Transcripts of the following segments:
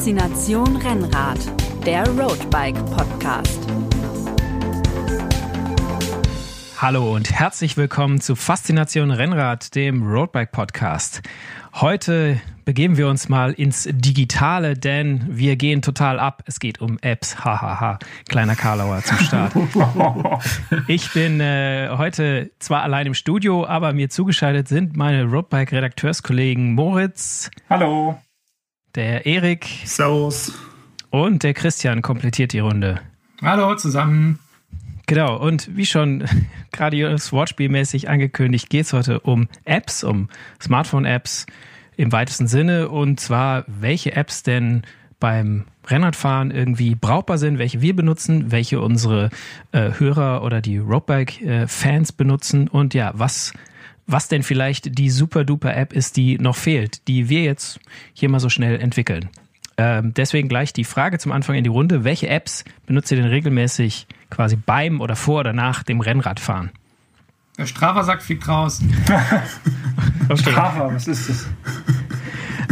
Faszination Rennrad, der Roadbike Podcast. Hallo und herzlich willkommen zu Faszination Rennrad, dem Roadbike Podcast. Heute begeben wir uns mal ins Digitale, denn wir gehen total ab. Es geht um Apps. Hahaha. Kleiner Karlauer zum Start. ich bin äh, heute zwar allein im Studio, aber mir zugeschaltet sind meine Roadbike-Redakteurskollegen Moritz. Hallo. Der Erik. Servus. Und der Christian komplettiert die Runde. Hallo zusammen. Genau, und wie schon gerade Wortspielmäßig angekündigt, geht es heute um Apps, um Smartphone-Apps im weitesten Sinne. Und zwar, welche Apps denn beim Rennradfahren irgendwie brauchbar sind, welche wir benutzen, welche unsere äh, Hörer oder die Roadbike-Fans benutzen und ja, was, was denn vielleicht die super-duper-App ist, die noch fehlt, die wir jetzt hier mal so schnell entwickeln. Ähm, deswegen gleich die Frage zum Anfang in die Runde. Welche Apps benutzt ihr denn regelmäßig quasi beim oder vor oder nach dem Rennradfahren? Der Strava sagt, fliegt raus. okay. Strava, was ist das?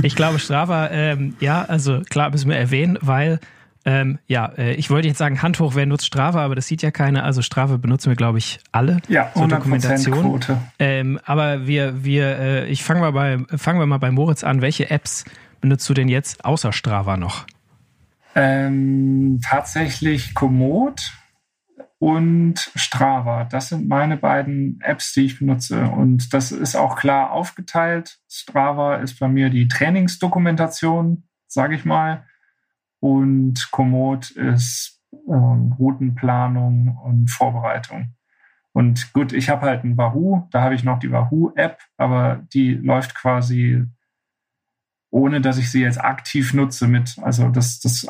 Ich glaube, Strava, ähm, ja, also klar müssen wir erwähnen, weil ähm, ja, äh, ich wollte jetzt sagen, Hand hoch, wer nutzt Strava, aber das sieht ja keiner. Also Strava benutzen wir, glaube ich, alle ja, zur Dokumentation. Quote. Ähm, aber wir, wir, äh, ich fange mal bei, fangen wir mal bei Moritz an. Welche Apps benutzt du denn jetzt außer Strava noch? Ähm, tatsächlich Komoot und Strava. Das sind meine beiden Apps, die ich benutze. Und das ist auch klar aufgeteilt. Strava ist bei mir die Trainingsdokumentation, sage ich mal. Und Komoot ist ähm, Routenplanung und Vorbereitung. Und gut, ich habe halt ein Wahoo, da habe ich noch die Wahoo-App, aber die läuft quasi ohne dass ich sie jetzt aktiv nutze mit. Also das, das,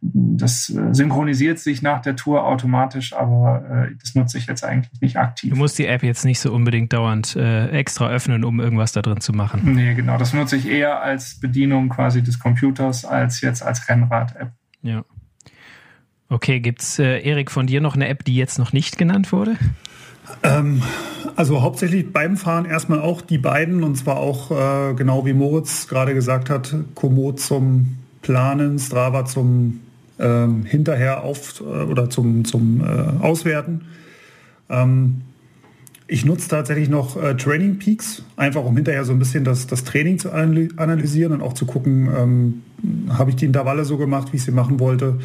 das synchronisiert sich nach der Tour automatisch, aber äh, das nutze ich jetzt eigentlich nicht aktiv. Du musst die App jetzt nicht so unbedingt dauernd äh, extra öffnen, um irgendwas da drin zu machen. Nee, genau. Das nutze ich eher als Bedienung quasi des Computers als jetzt als Rennrad-App. Ja. Okay, gibt's äh, Erik von dir noch eine App, die jetzt noch nicht genannt wurde? Ähm, also hauptsächlich beim Fahren erstmal auch die beiden und zwar auch äh, genau wie Moritz gerade gesagt hat, Komoot zum Planen, Strava zum ähm, hinterher auf äh, oder zum, zum äh, Auswerten. Ähm, ich nutze tatsächlich noch äh, Training Peaks, einfach um hinterher so ein bisschen das, das Training zu analysieren und auch zu gucken, ähm, habe ich die Intervalle so gemacht, wie ich sie machen wollte.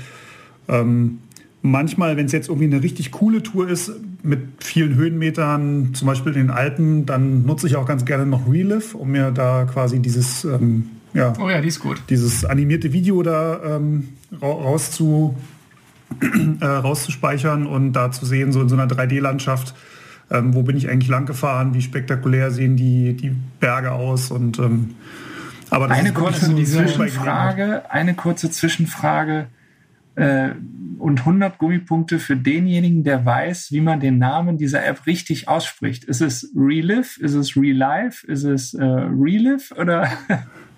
Ähm, manchmal, wenn es jetzt irgendwie eine richtig coole Tour ist, mit vielen Höhenmetern, zum Beispiel in den Alpen, dann nutze ich auch ganz gerne noch Relive, um mir da quasi dieses, ähm, ja, oh ja, die ist gut. dieses animierte Video da ähm, rauszu, äh, rauszuspeichern und da zu sehen, so in so einer 3D-Landschaft, ähm, wo bin ich eigentlich lang gefahren, wie spektakulär sehen die, die Berge aus und ähm, aber eine kurze Zwischenfrage, eine kurze Zwischenfrage äh, und 100 Gummipunkte für denjenigen, der weiß, wie man den Namen dieser App richtig ausspricht. Ist es Relive? Ist es Relive? Ist es äh, Relive oder?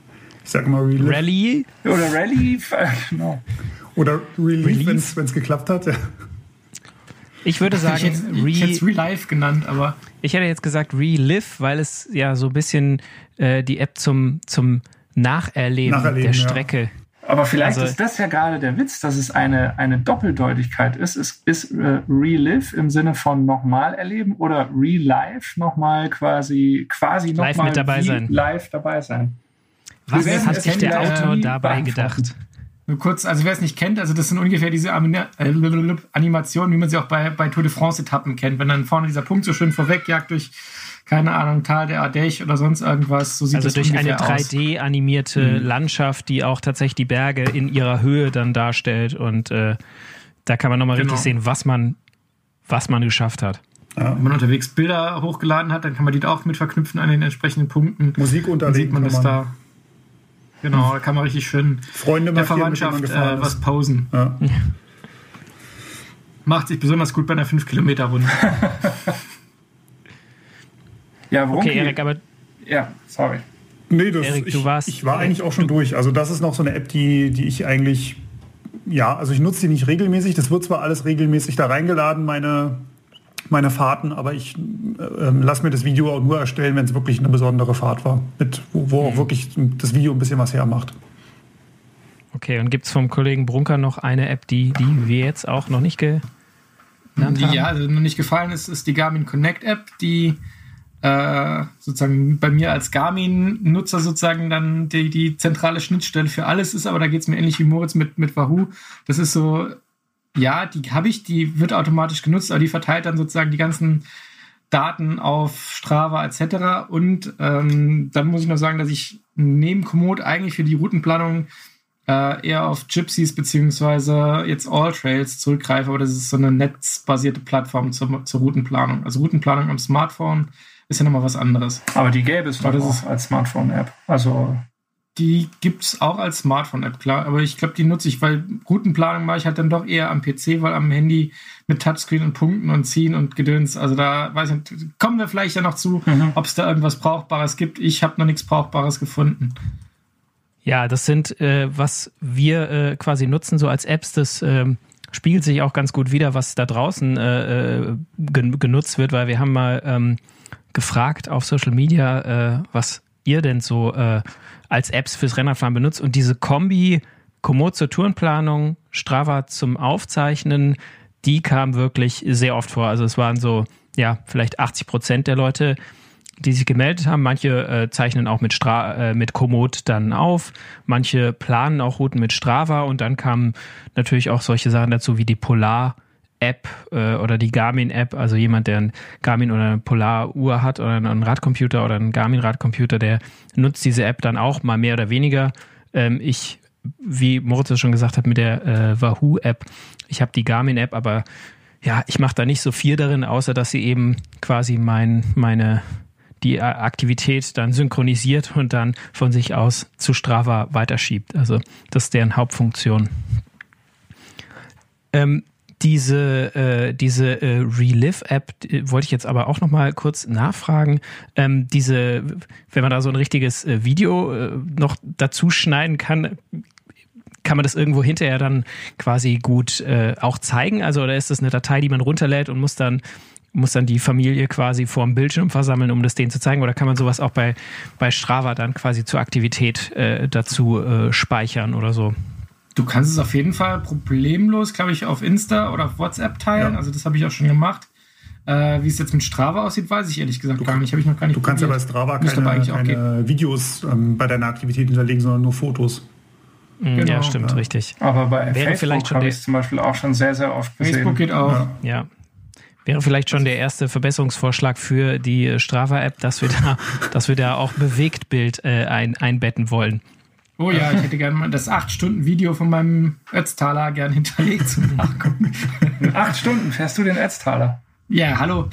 Ich sag mal Relive. Rally? Oder Rally, genau. Oder Relief, wenn es geklappt hat. Ja. Ich würde sagen, ich hätte, ich hätte es Relive genannt, aber. Ich hätte jetzt gesagt Relive, weil es ja so ein bisschen äh, die App zum, zum Nacherleben, Nacherleben der Strecke. Ja aber vielleicht also, ist das ja gerade der Witz, dass es eine, eine Doppeldeutigkeit ist. Es ist äh, Relive im Sinne von nochmal erleben oder Relive nochmal quasi, quasi nochmal mit dabei sein. live dabei sein. Was hat sich der Autor dabei gedacht? Nur kurz, also wer es nicht kennt, also das sind ungefähr diese äh, Animationen, wie man sie auch bei, bei Tour de France-Etappen kennt. Wenn dann vorne dieser Punkt so schön vorwegjagt durch keine Ahnung, Tal der Ardèche oder sonst irgendwas. So sieht also durch eine 3D-animierte mhm. Landschaft, die auch tatsächlich die Berge in ihrer Höhe dann darstellt. Und äh, da kann man nochmal genau. richtig sehen, was man, was man geschafft hat. Ja. Wenn man unterwegs Bilder hochgeladen hat, dann kann man die da auch mit verknüpfen an den entsprechenden Punkten. Musik unterlegen. Dann sieht man das da. Genau, da kann man richtig schön Freunde der Verwandtschaft äh, was pausen. Ja. Macht sich besonders gut bei einer 5-Kilometer-Runde. Ja, Wonky, Okay, Erik, aber. Ja, sorry. Nee, das, Erik, ich, warst, ich war eigentlich auch schon durch. Also das ist noch so eine App, die, die ich eigentlich, ja, also ich nutze die nicht regelmäßig. Das wird zwar alles regelmäßig da reingeladen, meine, meine Fahrten, aber ich äh, lasse mir das Video auch nur erstellen, wenn es wirklich eine besondere Fahrt war, mit, wo, wo auch mhm. wirklich das Video ein bisschen was hermacht. okay. Und gibt es vom Kollegen Brunker noch eine App, die, die wir jetzt auch noch nicht genannt haben? Die ja also noch nicht gefallen ist, ist die Garmin Connect App, die äh, sozusagen bei mir als Garmin-Nutzer sozusagen dann die, die zentrale Schnittstelle für alles ist, aber da geht es mir ähnlich wie Moritz mit, mit Wahoo. Das ist so, ja, die habe ich, die wird automatisch genutzt, aber die verteilt dann sozusagen die ganzen Daten auf Strava etc. Und ähm, dann muss ich noch sagen, dass ich neben Komoot eigentlich für die Routenplanung äh, eher auf Gypsies beziehungsweise jetzt All Trails zurückgreife, aber das ist so eine netzbasierte Plattform zur, zur Routenplanung. Also Routenplanung am Smartphone ist ja nochmal was anderes. Aber die gäbe es doch das auch ist- als Smartphone-App. Also Die gibt es auch als Smartphone-App, klar. Aber ich glaube, die nutze ich, weil Routenplanung mache ich halt dann doch eher am PC, weil am Handy mit Touchscreen und Punkten und Ziehen und Gedöns. Also da weiß ich nicht, kommen wir vielleicht ja noch zu, Mhm. ob es da irgendwas Brauchbares gibt. Ich habe noch nichts Brauchbares gefunden. Ja, das sind, äh, was wir äh, quasi nutzen, so als Apps, das ähm, spiegelt sich auch ganz gut wieder, was da draußen äh, äh, gen genutzt wird, weil wir haben mal ähm, gefragt auf Social Media, äh, was ihr denn so äh, als Apps fürs Rennradfahren benutzt und diese Kombi Komoot zur Tourenplanung, Strava zum Aufzeichnen, die kam wirklich sehr oft vor. Also es waren so, ja, vielleicht 80 Prozent der Leute, die sich gemeldet haben. Manche äh, zeichnen auch mit, Stra äh, mit Komoot dann auf. Manche planen auch Routen mit Strava. Und dann kamen natürlich auch solche Sachen dazu wie die Polar-App äh, oder die Garmin-App. Also jemand, der ein Garmin oder eine Polar-Uhr hat oder einen Radcomputer oder einen Garmin-Radcomputer, der nutzt diese App dann auch mal mehr oder weniger. Ähm, ich, wie Moritz es schon gesagt hat, mit der äh, Wahoo-App. Ich habe die Garmin-App, aber ja, ich mache da nicht so viel darin, außer dass sie eben quasi mein, meine die Aktivität dann synchronisiert und dann von sich aus zu Strava weiterschiebt. Also das ist deren Hauptfunktion. Ähm, diese äh, diese äh, Relive-App wollte ich jetzt aber auch noch mal kurz nachfragen. Ähm, diese, wenn man da so ein richtiges äh, Video äh, noch dazu schneiden kann, kann man das irgendwo hinterher dann quasi gut äh, auch zeigen? Also oder ist das eine Datei, die man runterlädt und muss dann muss dann die Familie quasi vor dem Bildschirm versammeln, um das denen zu zeigen? Oder kann man sowas auch bei, bei Strava dann quasi zur Aktivität äh, dazu äh, speichern oder so? Du kannst es auf jeden Fall problemlos, glaube ich, auf Insta oder auf WhatsApp teilen. Ja. Also das habe ich auch schon gemacht. Äh, wie es jetzt mit Strava aussieht, weiß ich ehrlich gesagt gar nicht. Habe ich noch gar nicht Du kannst ja bei probiert. Strava Müsste aber keine, keine Videos ähm, bei deiner Aktivität hinterlegen, sondern nur Fotos. Mm, Genau, ja, stimmt, ja. richtig. Aber bei Wäre Facebook vielleicht schon habe ich es zum Beispiel auch schon sehr, sehr oft gesehen. Facebook geht auch. Ja. Ja. Wäre vielleicht schon der erste Verbesserungsvorschlag für die äh, Strava-App, dass wir da, dass wir da auch Bewegtbild äh, ein, einbetten wollen. Oh ja, ich hätte gerne mal das 8-Stunden-Video von meinem Ötztaler gern hinterlegt zum Nachgucken. In acht Stunden fährst du den Etztaler. Ja, hallo.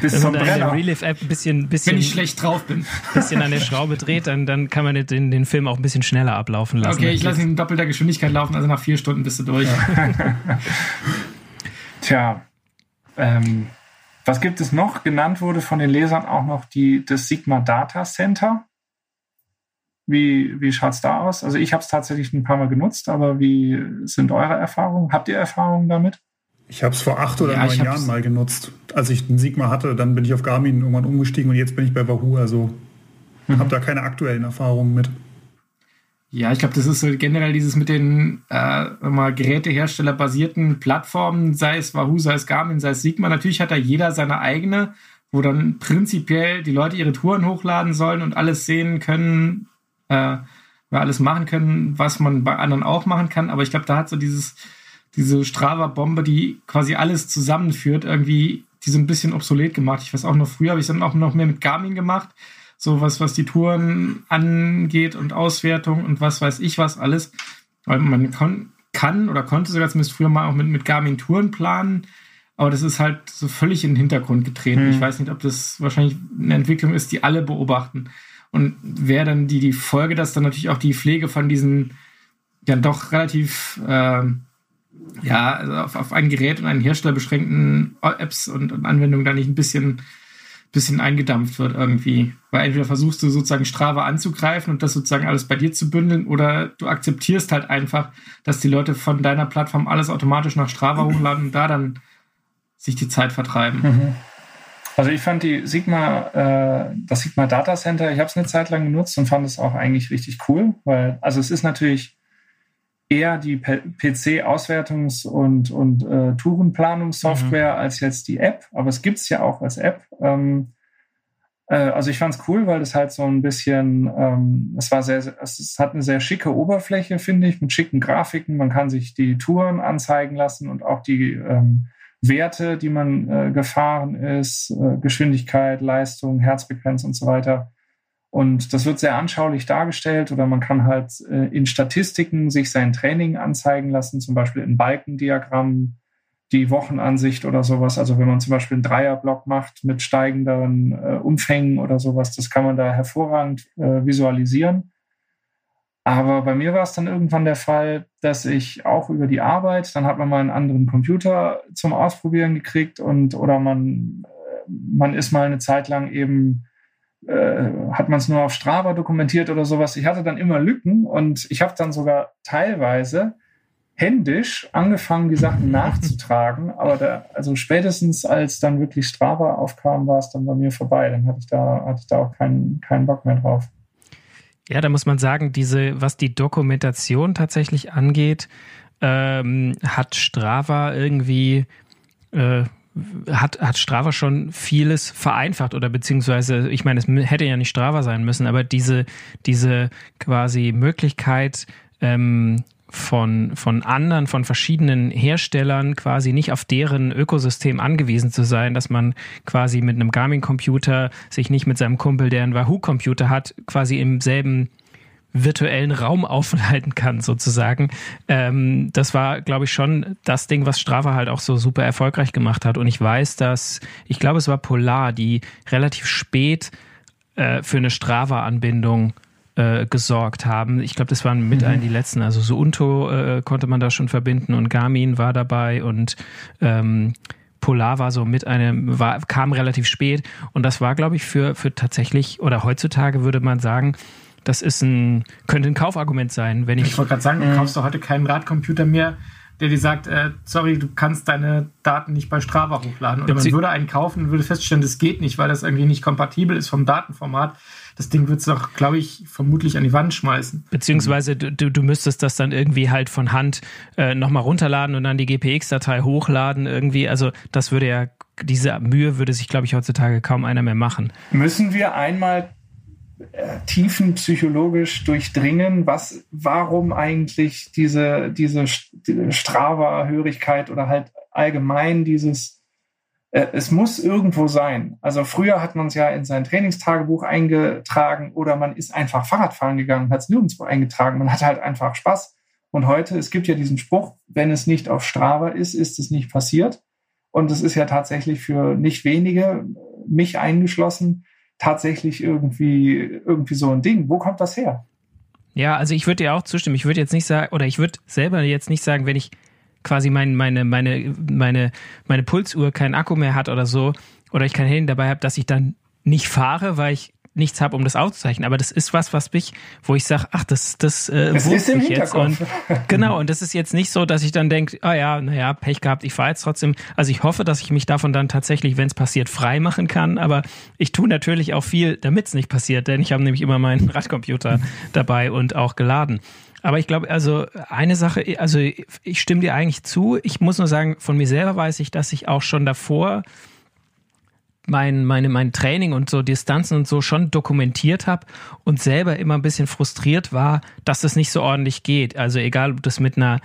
Bis Wenn man da in der. Relief-App ein bisschen, Wenn bisschen, ich schlecht drauf bin. bisschen an der Schraube dreht, dann, dann kann man den, den Film auch ein bisschen schneller ablaufen lassen. Okay, ich lasse ihn in doppelter Geschwindigkeit laufen, also nach vier Stunden bist du durch. Tja, ähm, was gibt es noch? Genannt wurde von den Lesern auch noch die, das Sigma Data Center. Wie, wie schaut es da aus? Also ich habe es tatsächlich ein paar Mal genutzt, aber wie sind eure Erfahrungen? Habt ihr Erfahrungen damit? Ich habe es vor acht oder Ja, neun Jahren mal genutzt. Als ich den Sigma hatte, dann bin ich auf Garmin irgendwann umgestiegen und jetzt bin ich bei Wahoo. Also Mhm. habe da keine aktuellen Erfahrungen mit. Ja, ich glaube, das ist so generell dieses mit den äh, mal Gerätehersteller-basierten Plattformen, sei es Wahoo, sei es Garmin, sei es Sigma. Natürlich hat da jeder seine eigene, wo dann prinzipiell die Leute ihre Touren hochladen sollen und alles sehen können, äh, ja, alles machen können, was man bei anderen auch machen kann. Aber ich glaube, da hat so dieses, diese Strava-Bombe, die quasi alles zusammenführt, irgendwie die so ein bisschen obsolet gemacht. Ich weiß auch noch, früher habe ich dann auch noch mehr mit Garmin gemacht. So was, was die Touren angeht und Auswertung und was weiß ich was alles. Weil man kon kann oder konnte sogar zumindest früher mal auch mit, mit Garmin Touren planen. Aber das ist halt so völlig in den Hintergrund getreten. Hm. Ich weiß nicht, ob das wahrscheinlich eine Entwicklung ist, die alle beobachten. Und wäre dann die, die Folge, dass dann natürlich auch die Pflege von diesen ja doch relativ ähm, ja, also auf, auf ein Gerät und einen Hersteller beschränkten Apps und, und Anwendungen da nicht ein bisschen, bisschen eingedampft wird irgendwie. Weil entweder versuchst du sozusagen Strava anzugreifen und das sozusagen alles bei dir zu bündeln oder du akzeptierst halt einfach, dass die Leute von deiner Plattform alles automatisch nach Strava hochladen und da dann sich die Zeit vertreiben. Mhm. Also ich fand die Sigma, äh, das Sigma Data Center, ich habe es eine Zeit lang genutzt und fand es auch eigentlich richtig cool, weil also es ist natürlich eher die PC-Auswertungs- und, und äh, Tourenplanungssoftware mhm. als jetzt die App, aber es gibt es ja auch als App. Ähm, äh, also ich fand es cool, weil es halt so ein bisschen, ähm, es war sehr, es hat eine sehr schicke Oberfläche, finde ich, mit schicken Grafiken. Man kann sich die Touren anzeigen lassen und auch die ähm, Werte, die man äh, gefahren ist, äh, Geschwindigkeit, Leistung, Herzfrequenz und so weiter. Und das wird sehr anschaulich dargestellt oder man kann halt äh, in Statistiken sich sein Training anzeigen lassen, zum Beispiel in Balkendiagrammen, die Wochenansicht oder sowas. Also wenn man zum Beispiel einen Dreierblock macht mit steigenden äh, Umfängen oder sowas, das kann man da hervorragend äh, visualisieren. Aber bei mir war es dann irgendwann der Fall, dass ich auch über die Arbeit, dann hat man mal einen anderen Computer zum Ausprobieren gekriegt und oder man, äh, man ist mal eine Zeit lang eben äh, hat man es nur auf Strava dokumentiert oder sowas. Ich hatte dann immer Lücken und ich habe dann sogar teilweise händisch angefangen, die Sachen nachzutragen. Aber da, also spätestens als dann wirklich Strava aufkam, war es dann bei mir vorbei. Dann hatte ich da, hatte ich da auch keinen, keinen Bock mehr drauf. Ja, da muss man sagen, diese, was die Dokumentation tatsächlich angeht, ähm, hat Strava irgendwie äh, hat, hat Strava schon vieles vereinfacht oder beziehungsweise, ich meine, es hätte ja nicht Strava sein müssen, aber diese, diese quasi Möglichkeit, ähm, von, von anderen, von verschiedenen Herstellern quasi nicht auf deren Ökosystem angewiesen zu sein, dass man quasi mit einem Garmin-Computer sich nicht mit seinem Kumpel, der einen Wahoo-Computer hat, quasi im selben virtuellen Raum aufhalten kann, sozusagen. Ähm, das war, glaube ich, schon das Ding, was Strava halt auch so super erfolgreich gemacht hat. Und ich weiß, dass, ich glaube, es war Polar, die relativ spät äh, für eine Strava-Anbindung äh, gesorgt haben. Ich glaube, das waren mit mhm. ein die letzten. Also so Unto äh, konnte man da schon verbinden und Garmin war dabei und ähm, Polar war so mit einem, war, kam relativ spät. Und das war, glaube ich, für, für tatsächlich, oder heutzutage würde man sagen, das ist ein, könnte ein Kaufargument sein, wenn ich. Ich wollte gerade sagen, du äh, kaufst doch heute keinen Radcomputer mehr, der dir sagt, äh, sorry, du kannst deine Daten nicht bei Strava hochladen. Oder man würde einen kaufen und würde feststellen, das geht nicht, weil das irgendwie nicht kompatibel ist vom Datenformat. Das Ding wird es doch, glaube ich, vermutlich an die Wand schmeißen. Beziehungsweise du, du müsstest das dann irgendwie halt von Hand äh, nochmal runterladen und dann die GPX-Datei hochladen irgendwie. Also das würde ja, diese Mühe würde sich, glaube ich, heutzutage kaum einer mehr machen. Müssen wir einmal äh, tiefen psychologisch durchdringen, was, warum eigentlich diese, diese Strava-Hörigkeit oder halt allgemein dieses, äh, es muss irgendwo sein. Also früher hat man es ja in sein Trainingstagebuch eingetragen oder man ist einfach Fahrradfahren gegangen hat es nirgendwo eingetragen. Man hat halt einfach Spaß. Und heute, es gibt ja diesen Spruch, wenn es nicht auf Strava ist, ist es nicht passiert. Und es ist ja tatsächlich für nicht wenige, mich eingeschlossen, tatsächlich irgendwie, irgendwie so ein Ding. Wo kommt das her? Ja, also ich würde dir auch zustimmen. Ich würde jetzt nicht sagen, oder ich würde selber jetzt nicht sagen, wenn ich quasi mein, meine, meine, meine, meine Pulsuhr keinen Akku mehr hat oder so, oder ich kein Handy dabei habe, dass ich dann nicht fahre, weil ich nichts habe, um das aufzuzeichnen. Aber das ist was, was mich, wo ich sage, ach, das, das äh, das ist im jetzt. Und, genau, und das ist jetzt nicht so, dass ich dann denke, ah ja, naja, Pech gehabt, ich fahre jetzt trotzdem. Also ich hoffe, dass ich mich davon dann tatsächlich, wenn es passiert, frei machen kann. Aber ich tue natürlich auch viel, damit es nicht passiert, denn ich habe nämlich immer meinen Radcomputer dabei und auch geladen. Aber ich glaube, also eine Sache, also ich stimme dir eigentlich zu. Ich muss nur sagen, von mir selber weiß ich, dass ich auch schon davor mein, meine, mein Training und so Distanzen und so schon dokumentiert habe und selber immer ein bisschen frustriert war, dass das nicht so ordentlich geht. Also egal, ob das mit einer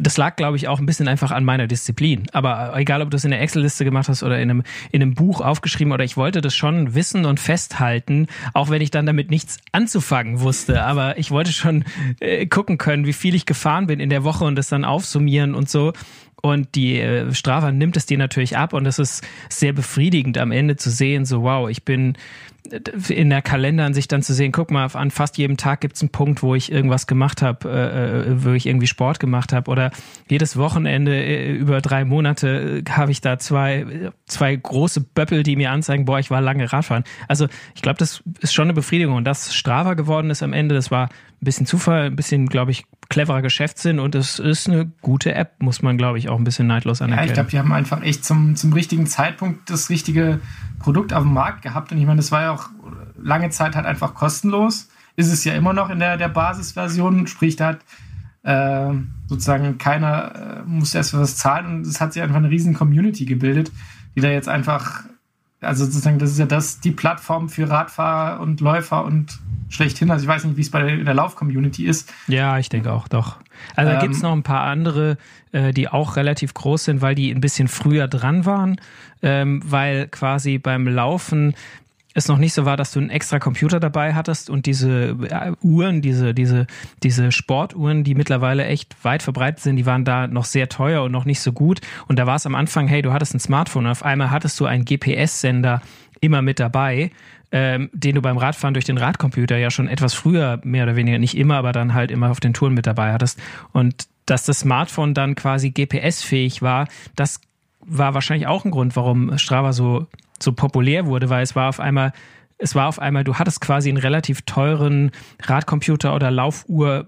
das lag, glaube ich, auch ein bisschen einfach an meiner Disziplin. Aber egal, ob du das in der Excel-Liste gemacht hast oder in einem, in einem Buch aufgeschrieben oder ich wollte das schon wissen und festhalten, auch wenn ich dann damit nichts anzufangen wusste. Aber ich wollte schon äh, gucken können, wie viel ich gefahren bin in der Woche und das dann aufsummieren und so. Und die äh, Strava nimmt es dir natürlich ab und es ist sehr befriedigend am Ende zu sehen, so wow, ich bin in der Kalenderansicht dann zu sehen, guck mal, an fast jedem Tag gibt es einen Punkt, wo ich irgendwas gemacht habe, äh, äh, wo ich irgendwie Sport gemacht habe oder jedes Wochenende äh, über drei Monate äh, habe ich da zwei, zwei große Böppel, die mir anzeigen, boah, ich war lange Radfahren. Also ich glaube, das ist schon eine Befriedigung und das Strava geworden ist am Ende, das war ein bisschen Zufall, ein bisschen, glaube ich, cleverer Geschäftssinn und es ist eine gute App, muss man, glaube ich, auch ein bisschen neidlos anerkennen. Ja, ich glaube, die haben einfach echt zum, zum richtigen Zeitpunkt das richtige Produkt auf dem Markt gehabt und ich meine, das war ja auch lange Zeit halt einfach kostenlos. Ist es ja immer noch in der, der Basisversion, sprich, da hat äh, sozusagen keiner äh, musste erst was zahlen und es hat sich einfach eine riesen Community gebildet, die da jetzt einfach, also sozusagen, das ist ja das, die Plattform für Radfahrer und Läufer und schlechthin. Also ich weiß nicht, wie es bei der, der Lauf-Community ist. Ja, ich denke auch, doch. Also ähm, da gibt es noch ein paar andere, äh, die auch relativ groß sind, weil die ein bisschen früher dran waren, ähm, weil quasi beim Laufen es noch nicht so war, dass du einen extra Computer dabei hattest und diese äh, Uhren, diese, diese, diese Sportuhren, die mittlerweile echt weit verbreitet sind, die waren da noch sehr teuer und noch nicht so gut. Und da war es am Anfang, hey, du hattest ein Smartphone und auf einmal hattest du einen GPS-Sender immer mit dabei, ähm, den du beim Radfahren durch den Radcomputer ja schon etwas früher, mehr oder weniger, nicht immer, aber dann halt immer auf den Touren mit dabei hattest. Und dass das Smartphone dann quasi GPS-fähig war, das war wahrscheinlich auch ein Grund, warum Strava so so populär wurde, weil es war auf einmal, es war auf einmal, du hattest quasi einen relativ teuren Radcomputer oder Laufuhr,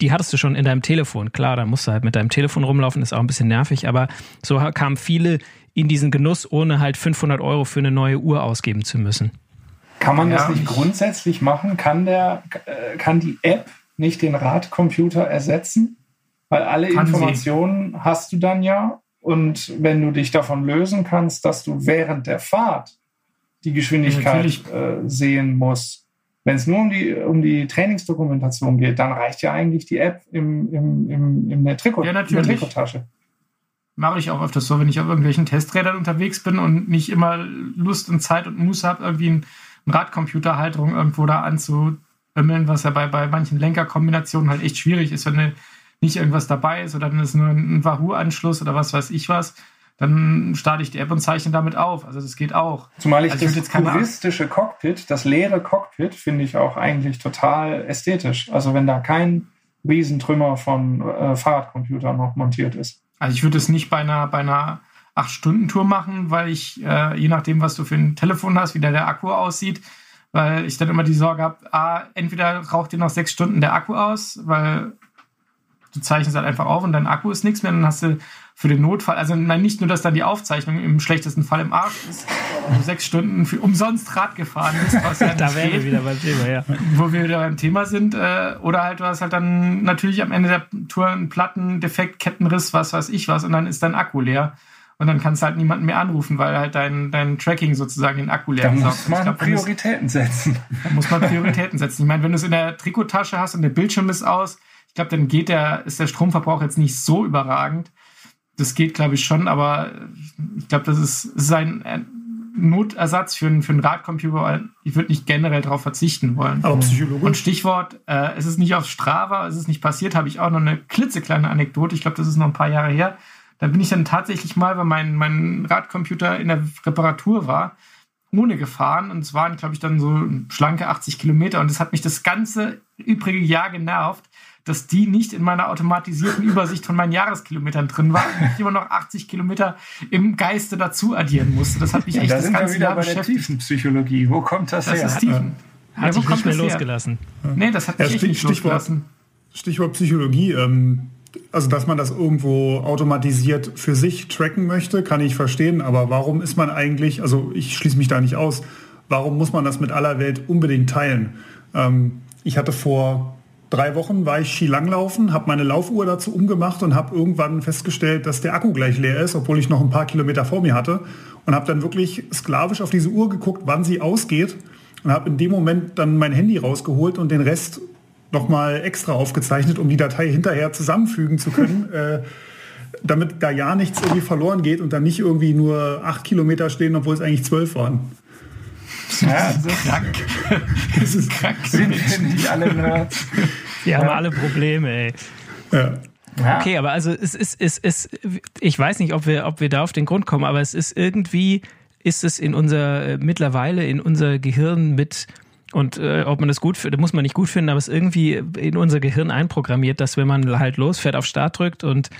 die hattest du schon in deinem Telefon. Klar, da musst du halt mit deinem Telefon rumlaufen, ist auch ein bisschen nervig, aber so kamen viele in diesen Genuss, ohne halt 500 Euro für eine neue Uhr ausgeben zu müssen. Kann man ja, das nicht grundsätzlich machen? Kann der, äh, kann die App nicht den Radcomputer ersetzen? Weil alle Informationen sie. hast du dann ja und wenn du dich davon lösen kannst, dass du während der Fahrt die Geschwindigkeit äh, sehen musst, wenn es nur um die, um die Trainingsdokumentation geht, dann reicht ja eigentlich die App im, im, im, in, der Trikot, ja, in der Trikottasche. Mache ich auch öfters so, wenn ich auf irgendwelchen Testrädern unterwegs bin und nicht immer Lust und Zeit und Muße habe, irgendwie eine Radcomputerhalterung irgendwo da anzuömmeln, was ja bei, bei manchen Lenkerkombinationen halt echt schwierig ist, wenn du nicht irgendwas dabei ist oder dann ist nur ein Wahoo-Anschluss oder was weiß ich was, dann starte ich die App und zeichne damit auf. Also das geht auch. Zumal ich also das jetzt puristische Cockpit, das leere Cockpit, finde ich auch eigentlich total ästhetisch. Also wenn da kein Riesentrümmer von äh, Fahrradcomputer noch montiert ist. Also ich würde es nicht bei einer, bei einer 8-Stunden-Tour machen, weil ich, äh, je nachdem, was du für ein Telefon hast, wie da der Akku aussieht, weil ich dann immer die Sorge habe, ah, entweder raucht dir noch sechs Stunden der Akku aus, weil du zeichnest halt einfach auf und dein Akku ist nichts mehr, dann hast du für den Notfall, also nein, nicht nur, dass dann die Aufzeichnung im schlechtesten Fall im Arsch ist, wo du sechs Stunden für umsonst Rad gefahren bist, was ja da wären wir wieder beim Thema, ja. Wo wir wieder beim Thema sind, äh, oder halt du hast halt dann natürlich am Ende der Tour einen Platten, Defekt, Kettenriss, was weiß ich was, und dann ist dein Akku leer. Und dann kannst du halt niemanden mehr anrufen, weil halt dein, dein Tracking sozusagen den Akku leer Da muss man glaub, Prioritäten setzen. Da muss man Prioritäten setzen. Ich meine, wenn du es in der Trikottasche hast und der Bildschirm ist aus, ich glaube, dann geht der, ist der Stromverbrauch jetzt nicht so überragend. Das geht, glaube ich, schon, aber ich glaube, das ist, ist ein Notersatz für, einen, für einen Radcomputer. Ich würde nicht generell darauf verzichten wollen. Aber psychologisch. Und Stichwort, äh, es ist nicht auf Strava, es ist nicht passiert, habe ich auch noch eine klitzekleine Anekdote. Ich glaube, das ist noch ein paar Jahre her. Da bin ich dann tatsächlich mal, weil mein, mein Radcomputer in der Reparatur war, ohne gefahren. Und es waren, glaube ich, dann so schlanke 80 Kilometer. Und es hat mich das ganze übrige Jahr genervt, dass die nicht in meiner automatisierten Übersicht von meinen Jahreskilometern drin war und ich immer noch 80 Kilometer im Geiste dazu addieren musste. Das hat mich echt da das sind ganze wir wieder Jahr bei der Tiefenpsychologie. Wo kommt das, das her? Ist tiefen. Ja, hat sich nicht mehr losgelassen. Her? Nee, das hat mich ja, echt nicht Stichwort, losgelassen. Stichwort Psychologie. Ähm, also, dass man das irgendwo automatisiert für sich tracken möchte, kann ich verstehen. Aber warum ist man eigentlich, also ich schließe mich da nicht aus, warum muss man das mit aller Welt unbedingt teilen? Ähm, ich hatte vor drei Wochen war ich Skilanglaufen, habe meine Laufuhr dazu umgemacht und habe irgendwann festgestellt, dass der Akku gleich leer ist, obwohl ich noch ein paar Kilometer vor mir hatte. Und habe dann wirklich sklavisch auf diese Uhr geguckt, wann sie ausgeht. Und habe in dem Moment dann mein Handy rausgeholt und den Rest nochmal extra aufgezeichnet, um die Datei hinterher zusammenfügen zu können. äh, damit da ja nichts irgendwie verloren geht und dann nicht irgendwie nur acht Kilometer stehen, obwohl es eigentlich zwölf waren. Ja, so krank. Das ist krank. Sind wir nicht alle Nerds? Wir haben alle Probleme, ey. Ja. Okay, aber also es ist, es ist, ich weiß nicht, ob wir, ob wir da auf den Grund kommen, aber es ist irgendwie, ist es in unser, äh, mittlerweile in unser Gehirn mit, und äh, ob man das gut findet, muss man nicht gut finden, aber es ist irgendwie in unser Gehirn einprogrammiert, dass wenn man halt losfährt, auf Start drückt und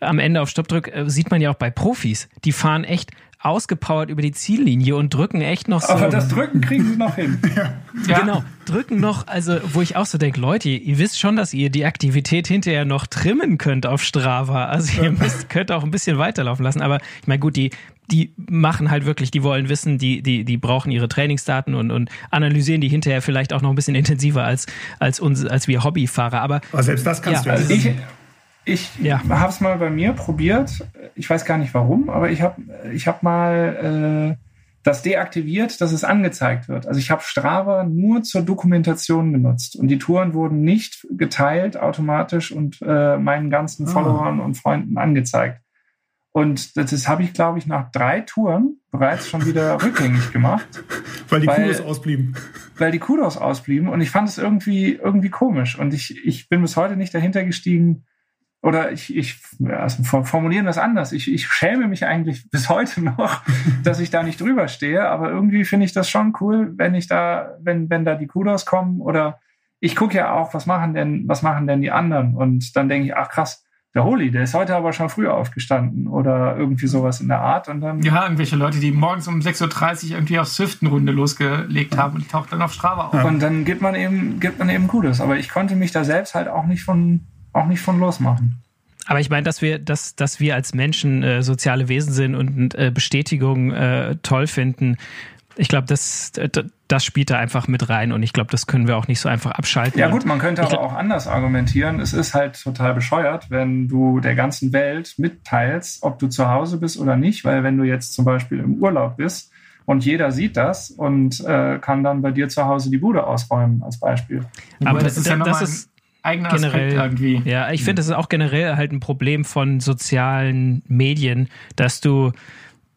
am Ende auf Stopp drückt, äh, sieht man ja auch bei Profis, die fahren echt ausgepowert über die Ziellinie und drücken echt noch so. Aber das Drücken kriegen sie noch hin. ja. Genau, drücken noch, also wo ich auch so denke, Leute, ihr wisst schon, dass ihr die Aktivität hinterher noch trimmen könnt auf Strava. Also ihr müsst, könnt auch ein bisschen weiterlaufen lassen. Aber ich meine, gut, die, die machen halt wirklich, die wollen wissen, die, die, die brauchen ihre Trainingsdaten und, und analysieren die hinterher vielleicht auch noch ein bisschen intensiver als, als uns, als wir Hobbyfahrer. Aber, Aber selbst das kannst Ja. du Also ich ich Ja. habe es mal bei mir probiert. Ich weiß gar nicht warum, aber ich habe ich hab mal äh, das deaktiviert, dass es angezeigt wird. Also ich habe Strava nur zur Dokumentation genutzt und die Touren wurden nicht geteilt automatisch und äh, meinen ganzen Ah. Followern und Freunden angezeigt. Und das, das habe ich, glaube ich, nach drei Touren bereits schon wieder rückgängig gemacht weil die weil- Kudos ausblieben. weil die Kudos ausblieben und ich fand es irgendwie, irgendwie komisch und ich, ich bin bis heute nicht dahinter gestiegen oder ich, ich also for- formulieren das anders. Ich, ich schäme mich eigentlich bis heute noch, dass ich da nicht drüber stehe, aber irgendwie finde ich das schon cool, wenn ich da, wenn, wenn da die Kudos kommen oder ich gucke ja auch, was machen denn, was machen denn die anderen und dann denke ich, ach krass, der Holi, der ist heute aber schon früh aufgestanden oder irgendwie sowas in der Art und dann Ja, irgendwelche Leute, die morgens um 6.30 Uhr irgendwie auf Swift-Runde losgelegt haben und die taucht dann auf Strava auf. Und dann gibt man eben, gibt man eben Gutes. Aber ich konnte mich da selbst halt auch nicht von, auch nicht von losmachen. aber ich meine, dass wir, dass, dass wir als Menschen äh, soziale Wesen sind und äh, Bestätigung äh, toll finden, ich glaube, das, das spielt da einfach mit rein und ich glaube, das können wir auch nicht so einfach abschalten. Ja gut, man könnte aber auch anders argumentieren. Es ist halt total bescheuert, wenn du der ganzen Welt mitteilst, ob du zu Hause bist oder nicht, weil wenn du jetzt zum Beispiel im Urlaub bist und jeder sieht das und äh, kann dann bei dir zu Hause die Bude ausräumen als Beispiel. aber das ist ja das ist- eigener Aspekt generell- irgendwie. Ja, ich finde, das ist auch generell halt ein Problem von sozialen Medien, dass du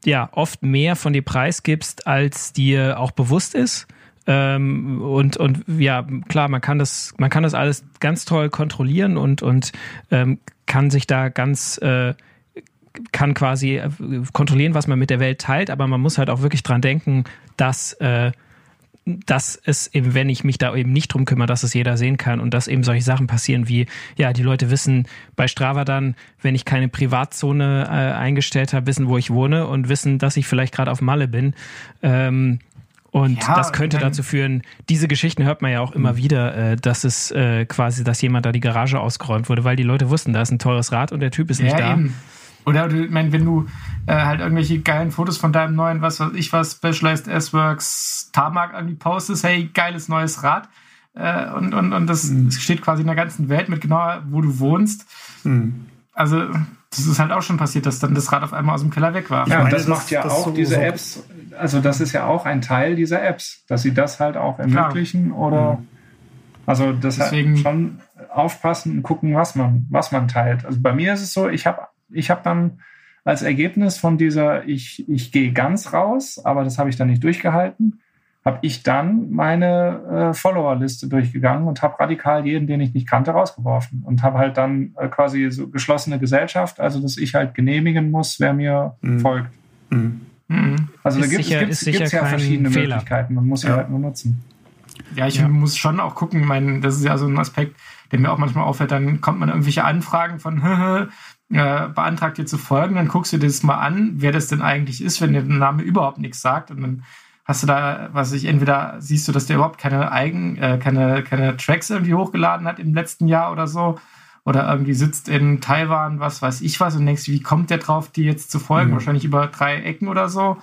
ja oft mehr von dir preisgibst, als dir auch bewusst ist. Ähm, und, und ja, klar, man kann das, man kann das alles ganz toll kontrollieren und, und ähm, kann sich da ganz äh, kann quasi kontrollieren, was man mit der Welt teilt, aber man muss halt auch wirklich dran denken, dass äh, dass es eben, wenn ich mich da eben nicht drum kümmere, dass es jeder sehen kann und dass eben solche Sachen passieren wie, ja, die Leute wissen bei Strava dann, wenn ich keine Privatzone äh, eingestellt habe, wissen, wo ich wohne und wissen, dass ich vielleicht gerade auf Malle bin. Ähm, und Ja, das könnte dazu führen, diese Geschichten hört man ja auch immer wieder, äh, dass es äh, quasi, dass jemand da die Garage ausgeräumt wurde, weil die Leute wussten, da ist ein teures Rad und der Typ ist nicht da. eben. Oder du, ich mein, wenn du äh, halt irgendwelche geilen Fotos von deinem neuen, was weiß ich was, Specialized S-Works Tarmac irgendwie postest, hey, geiles neues Rad. Äh, und, und, und das Mhm. steht quasi in der ganzen Welt mit genau, wo du wohnst. Hm. Also, das ist halt auch schon passiert, dass dann das Rad auf einmal aus dem Keller weg war. Ja, meine, und das, das- macht ja das auch so- diese so- Apps, also das ist ja auch ein Teil dieser Apps, dass sie das halt auch ermöglichen oder also das Deswegen- halt schon aufpassen und gucken, was man, was man teilt. Also bei mir ist es so, ich habe ich hab dann als Ergebnis von dieser, ich, ich gehe ganz raus, aber das habe ich dann nicht durchgehalten, habe ich dann meine äh, Followerliste durchgegangen und habe radikal jeden, den ich nicht kannte, rausgeworfen und habe halt dann äh, quasi so geschlossene Gesellschaft, also dass ich halt genehmigen muss, wer mir Mhm. folgt. Hm. Mhm. Also Ist da gibt es ja verschiedene Fehler. Möglichkeiten. Man muss sie Ja. halt nur nutzen. Ja, ich Ja. muss schon auch gucken, ich meine, das ist ja so ein Aspekt, der mir auch manchmal auffällt, dann kommt man irgendwelche Anfragen von, äh, beantragt dir zu folgen, dann guckst du dir das mal an, wer das denn eigentlich ist, wenn dir der Name überhaupt nichts sagt und dann hast du da, was ich, entweder siehst du, dass der überhaupt keine eigen, äh, keine, keine Tracks irgendwie hochgeladen hat im letzten Jahr oder so oder irgendwie sitzt in Taiwan, was weiß ich was und denkst, wie kommt der drauf, dir jetzt zu folgen? Mhm. Wahrscheinlich über drei Ecken oder so.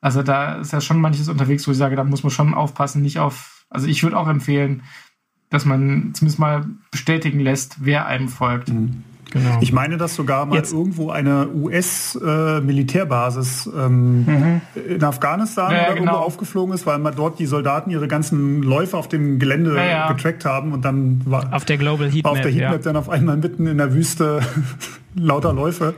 Also da ist ja schon manches unterwegs, wo ich sage, da muss man schon aufpassen, nicht auf, also ich würde auch empfehlen, dass man zumindest mal bestätigen lässt, wer einem folgt. Genau. Ich meine, dass sogar mal Jetzt- irgendwo eine US-Militärbasis ähm, in Afghanistan Ja, ja, oder genau. irgendwo aufgeflogen ist, weil mal dort die Soldaten ihre ganzen Läufe auf dem Gelände Ja, getrackt haben und dann war auf der Global Heatmap, auf der Heatmap dann auf einmal mitten in der Wüste lauter Läufe.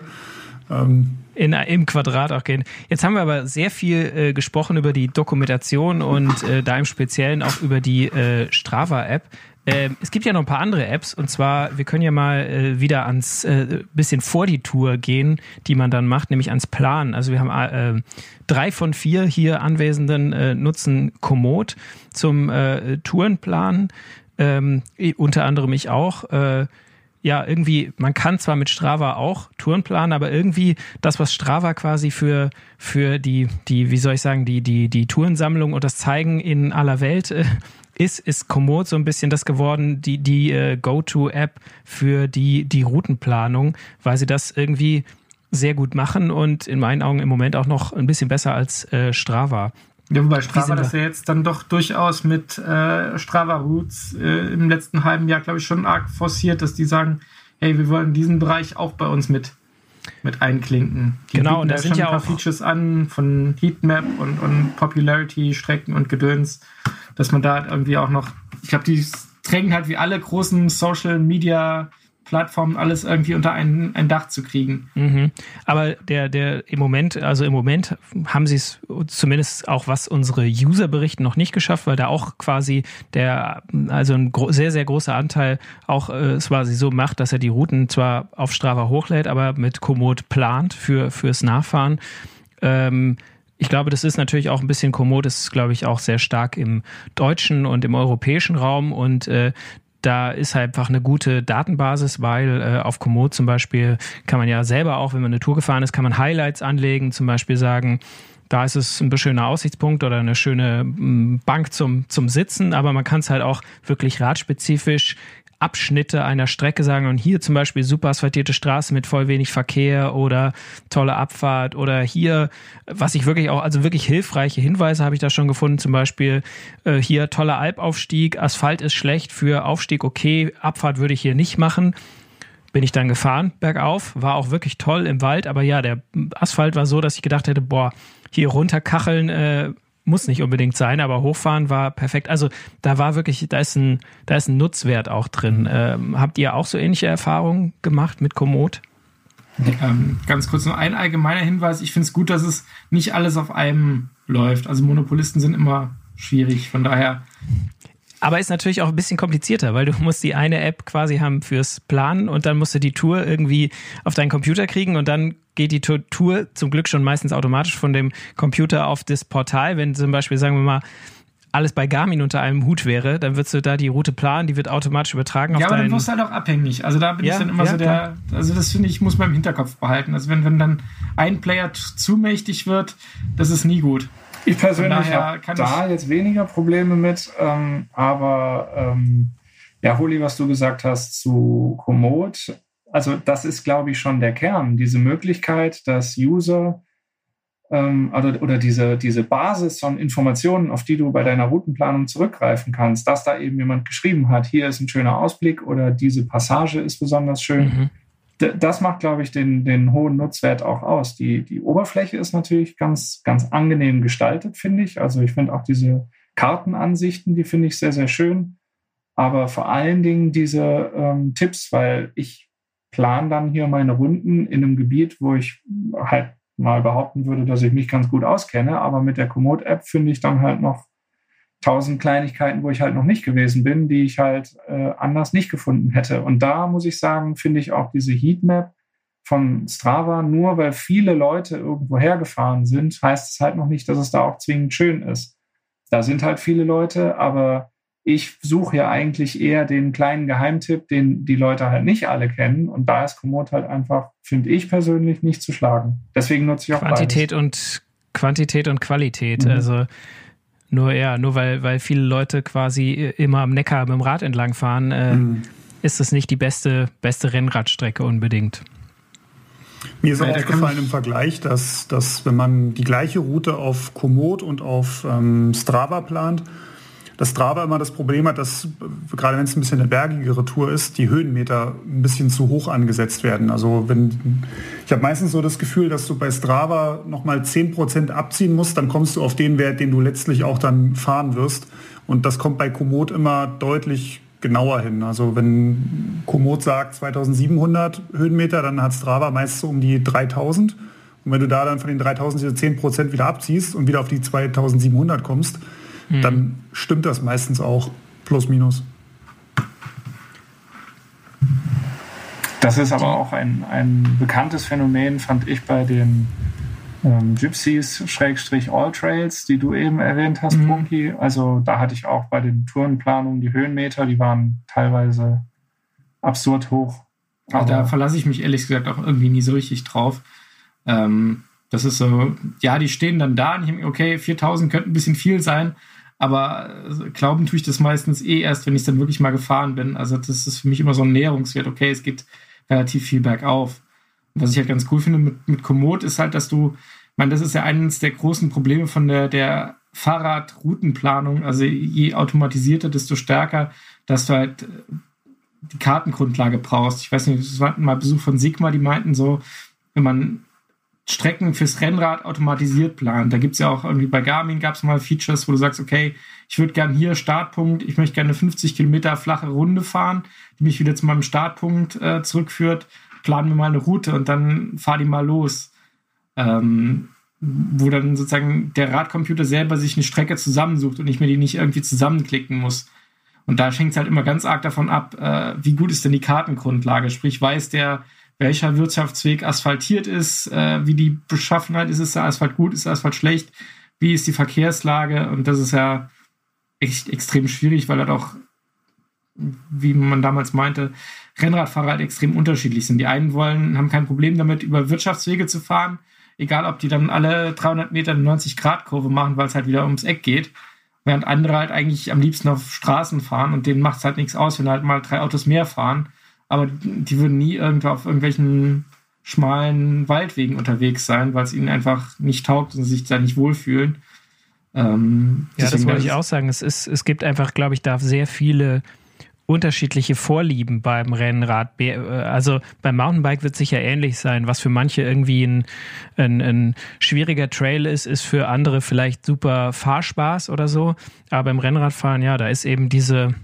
Ähm, in, im Quadrat auch gehen. Jetzt haben wir aber sehr viel äh, gesprochen über die Dokumentation und äh, da im Speziellen auch über die äh, Strava-App. Ähm, es gibt ja noch ein paar andere Apps und zwar, wir können ja mal äh, wieder ans äh, bisschen vor die Tour gehen, die man dann macht, nämlich ans Planen. Also wir haben äh, drei von vier hier Anwesenden äh, nutzen Komoot zum äh, Tourenplanen, ähm, unter anderem ich auch. Äh, ja, irgendwie, man kann zwar mit Strava auch Touren planen, aber irgendwie das, was Strava quasi für, für die, die, wie soll ich sagen, die, die, die Tourensammlung und das Zeigen in aller Welt äh, ist, ist Komoot so ein bisschen das geworden, die, die äh, Go-To-App für die, die Routenplanung, weil sie das irgendwie sehr gut machen und in meinen Augen im Moment auch noch ein bisschen besser als äh, Strava. Ja, wobei Strava das ja jetzt dann doch durchaus mit äh, Strava Roots äh, im letzten halben Jahr, glaube ich, schon arg forciert, dass die sagen, hey, wir wollen diesen Bereich auch bei uns mit, mit einklinken. Die genau, und da sind ja auch Features an von Heatmap und, und Popularity, Strecken und Gedöns, dass man da irgendwie auch noch, ich glaube, die drängen halt wie alle großen Social Media Plattformen alles irgendwie unter ein, ein Dach zu kriegen. Mhm. Aber der, der im Moment, also im Moment haben sie es zumindest auch, was unsere User berichten, noch nicht geschafft, weil da auch quasi der, also ein sehr, sehr großer Anteil auch äh, quasi so macht, dass er die Routen zwar auf Strava hochlädt, aber mit Komoot plant für, fürs Nachfahren. Ähm, ich glaube, das ist natürlich auch ein bisschen Komoot, das ist, glaube ich, auch sehr stark im deutschen und im europäischen Raum und äh, da ist halt einfach eine gute Datenbasis, weil äh, auf Komoot zum Beispiel kann man ja selber auch, wenn man eine Tour gefahren ist, kann man Highlights anlegen, zum Beispiel sagen, da ist es ein schöner Aussichtspunkt oder eine schöne Bank zum, zum Sitzen, aber man kann es halt auch wirklich radspezifisch Abschnitte einer Strecke sagen und hier zum Beispiel super asphaltierte Straße mit voll wenig Verkehr oder tolle Abfahrt oder hier, was ich wirklich auch, also wirklich hilfreiche Hinweise habe ich da schon gefunden, zum Beispiel äh, hier toller Alpaufstieg, Asphalt ist schlecht, für Aufstieg okay, Abfahrt würde ich hier nicht machen. Bin ich dann gefahren bergauf, war auch wirklich toll im Wald, aber ja, der Asphalt war so, dass ich gedacht hätte, boah, hier runterkacheln äh, muss nicht unbedingt sein, aber hochfahren war perfekt. Also da war wirklich, da ist ein, da ist ein Nutzwert auch drin. Ähm, habt ihr auch so ähnliche Erfahrungen gemacht mit Komoot? Ähm, ganz kurz noch ein allgemeiner Hinweis. Ich finde es gut, dass es nicht alles auf einem läuft. Also Monopolisten sind immer schwierig. Von daher aber ist natürlich auch ein bisschen komplizierter, weil du musst die eine App quasi haben fürs Planen und dann musst du die Tour irgendwie auf deinen Computer kriegen und dann geht die Tour zum Glück schon meistens automatisch von dem Computer auf das Portal. Wenn zum Beispiel, sagen wir mal, alles bei Garmin unter einem Hut wäre, dann würdest du da die Route planen, die wird automatisch übertragen auf Ja, aber dann wirst du halt auch abhängig. Also da bin ja, ich dann immer ja, so der, also das finde ich, muss man im Hinterkopf behalten. Also wenn, wenn dann ein Player zu mächtig wird, das ist nie gut. Ich persönlich habe da jetzt weniger Probleme mit, ähm, aber ähm, ja, Holi, was du gesagt hast zu Komoot, also das ist, glaube ich, schon der Kern, diese Möglichkeit, dass User ähm, oder, oder diese, diese Basis von Informationen, auf die du bei deiner Routenplanung zurückgreifen kannst, dass da eben jemand geschrieben hat, hier ist ein schöner Ausblick oder diese Passage ist besonders schön. Mhm das macht, glaube ich, den, den hohen Nutzwert auch aus. Die, die Oberfläche ist natürlich ganz, ganz angenehm gestaltet, finde ich. Also ich finde auch diese Kartenansichten, die finde ich sehr, sehr schön. Aber vor allen Dingen diese ähm, Tipps, weil ich plane dann hier meine Runden in einem Gebiet, wo ich halt mal behaupten würde, dass ich mich ganz gut auskenne. Aber mit der Komoot-App finde ich dann halt noch tausend Kleinigkeiten, wo ich halt noch nicht gewesen bin, die ich halt äh, anders nicht gefunden hätte. Und da muss ich sagen, finde ich auch diese Heatmap von Strava, nur weil viele Leute irgendwo hergefahren sind, heißt es halt noch nicht, dass es da auch zwingend schön ist. Da sind halt viele Leute, aber ich suche ja eigentlich eher den kleinen Geheimtipp, den die Leute halt nicht alle kennen. Und da ist Komoot halt einfach, finde ich persönlich, nicht zu schlagen. Deswegen nutze ich auch Quantität beides. und Quantität und Qualität. Mhm. Also nur ja, nur weil, weil viele Leute quasi immer am Neckar mit dem Rad entlangfahren, äh, mhm. ist es nicht die beste, beste Rennradstrecke unbedingt. Mir ist auch aufgefallen im Vergleich, dass, dass wenn man die gleiche Route auf Komoot und auf ähm, Strava plant, dass Strava immer das Problem hat, dass gerade wenn es ein bisschen eine bergigere Tour ist, die Höhenmeter ein bisschen zu hoch angesetzt werden. Also wenn ich habe meistens so das Gefühl, dass du bei Strava nochmal 10% abziehen musst, dann kommst du auf den Wert, den du letztlich auch dann fahren wirst. Und das kommt bei Komoot immer deutlich genauer hin. Also wenn Komoot sagt 2700 Höhenmeter, dann hat Strava meist so um die 3000. Und wenn du da dann von den 3000 diese 10% wieder abziehst und wieder auf die 2700 kommst, mhm. dann stimmt das meistens auch. Plus, minus. Das ist aber auch ein, ein bekanntes Phänomen, fand ich bei den ähm, Gypsies, Schrägstrich All Trails, die du eben erwähnt hast, mhm. Punky. Also da hatte ich auch bei den Tourenplanungen die Höhenmeter, die waren teilweise absurd hoch. Also da verlasse ich mich ehrlich gesagt auch irgendwie nie so richtig drauf. Ähm, das ist so, ja, die stehen dann da und ich denke, okay, 4000 könnte ein bisschen viel sein, aber äh, glauben tue ich das meistens eh erst, wenn ich dann wirklich mal gefahren bin. Also das ist für mich immer so ein Näherungswert. Okay, es geht relativ viel bergauf. Und was ich halt ganz cool finde mit, mit Komoot ist halt, dass du, ich meine, das ist ja eines der großen Probleme von der, der Fahrradroutenplanung. Also je automatisierter, desto stärker, dass du halt äh, die Kartengrundlage brauchst. Ich weiß nicht, es war mal Besuch von Sigma, die meinten so, wenn man Strecken fürs Rennrad automatisiert plant. Da gibt es ja auch irgendwie bei Garmin gab es mal Features, wo du sagst, okay, ich würde gerne hier Startpunkt, ich möchte gerne eine 50 Kilometer flache Runde fahren, die mich wieder zu meinem Startpunkt äh, zurückführt. Planen wir mal eine Route und dann fahr die mal los. Ähm, wo dann sozusagen der Radcomputer selber sich eine Strecke zusammensucht und ich mir die nicht irgendwie zusammenklicken muss. Und da hängt es halt immer ganz arg davon ab, äh, wie gut ist denn die Kartengrundlage. Sprich, weiß der, welcher Wirtschaftsweg asphaltiert ist, äh, wie die Beschaffenheit ist, ist der Asphalt gut, ist der Asphalt schlecht, wie ist die Verkehrslage und das ist ja echt extrem schwierig, weil halt auch, wie man damals meinte, Rennradfahrer halt extrem unterschiedlich sind. Die einen wollen, haben kein Problem damit, über Wirtschaftswege zu fahren, egal ob die dann alle 300 Meter eine 90-Grad-Kurve machen, weil es halt wieder ums Eck geht. Während andere halt eigentlich am liebsten auf Straßen fahren und denen macht es halt nichts aus, wenn halt mal drei Autos mehr fahren aber die würden nie irgendwo auf irgendwelchen schmalen Waldwegen unterwegs sein, weil es ihnen einfach nicht taugt und sich da nicht wohlfühlen. Ähm, ja, das wollte ich auch sagen. Es, ist, es gibt einfach, glaube ich, da sehr viele unterschiedliche Vorlieben beim Rennrad. Äh, also beim Mountainbike wird es sicher ähnlich sein. Was für manche irgendwie ein, ein, ein, schwieriger Trail ist, ist für andere vielleicht super Fahrspaß oder so. Aber beim Rennradfahren, ja, da ist eben diese,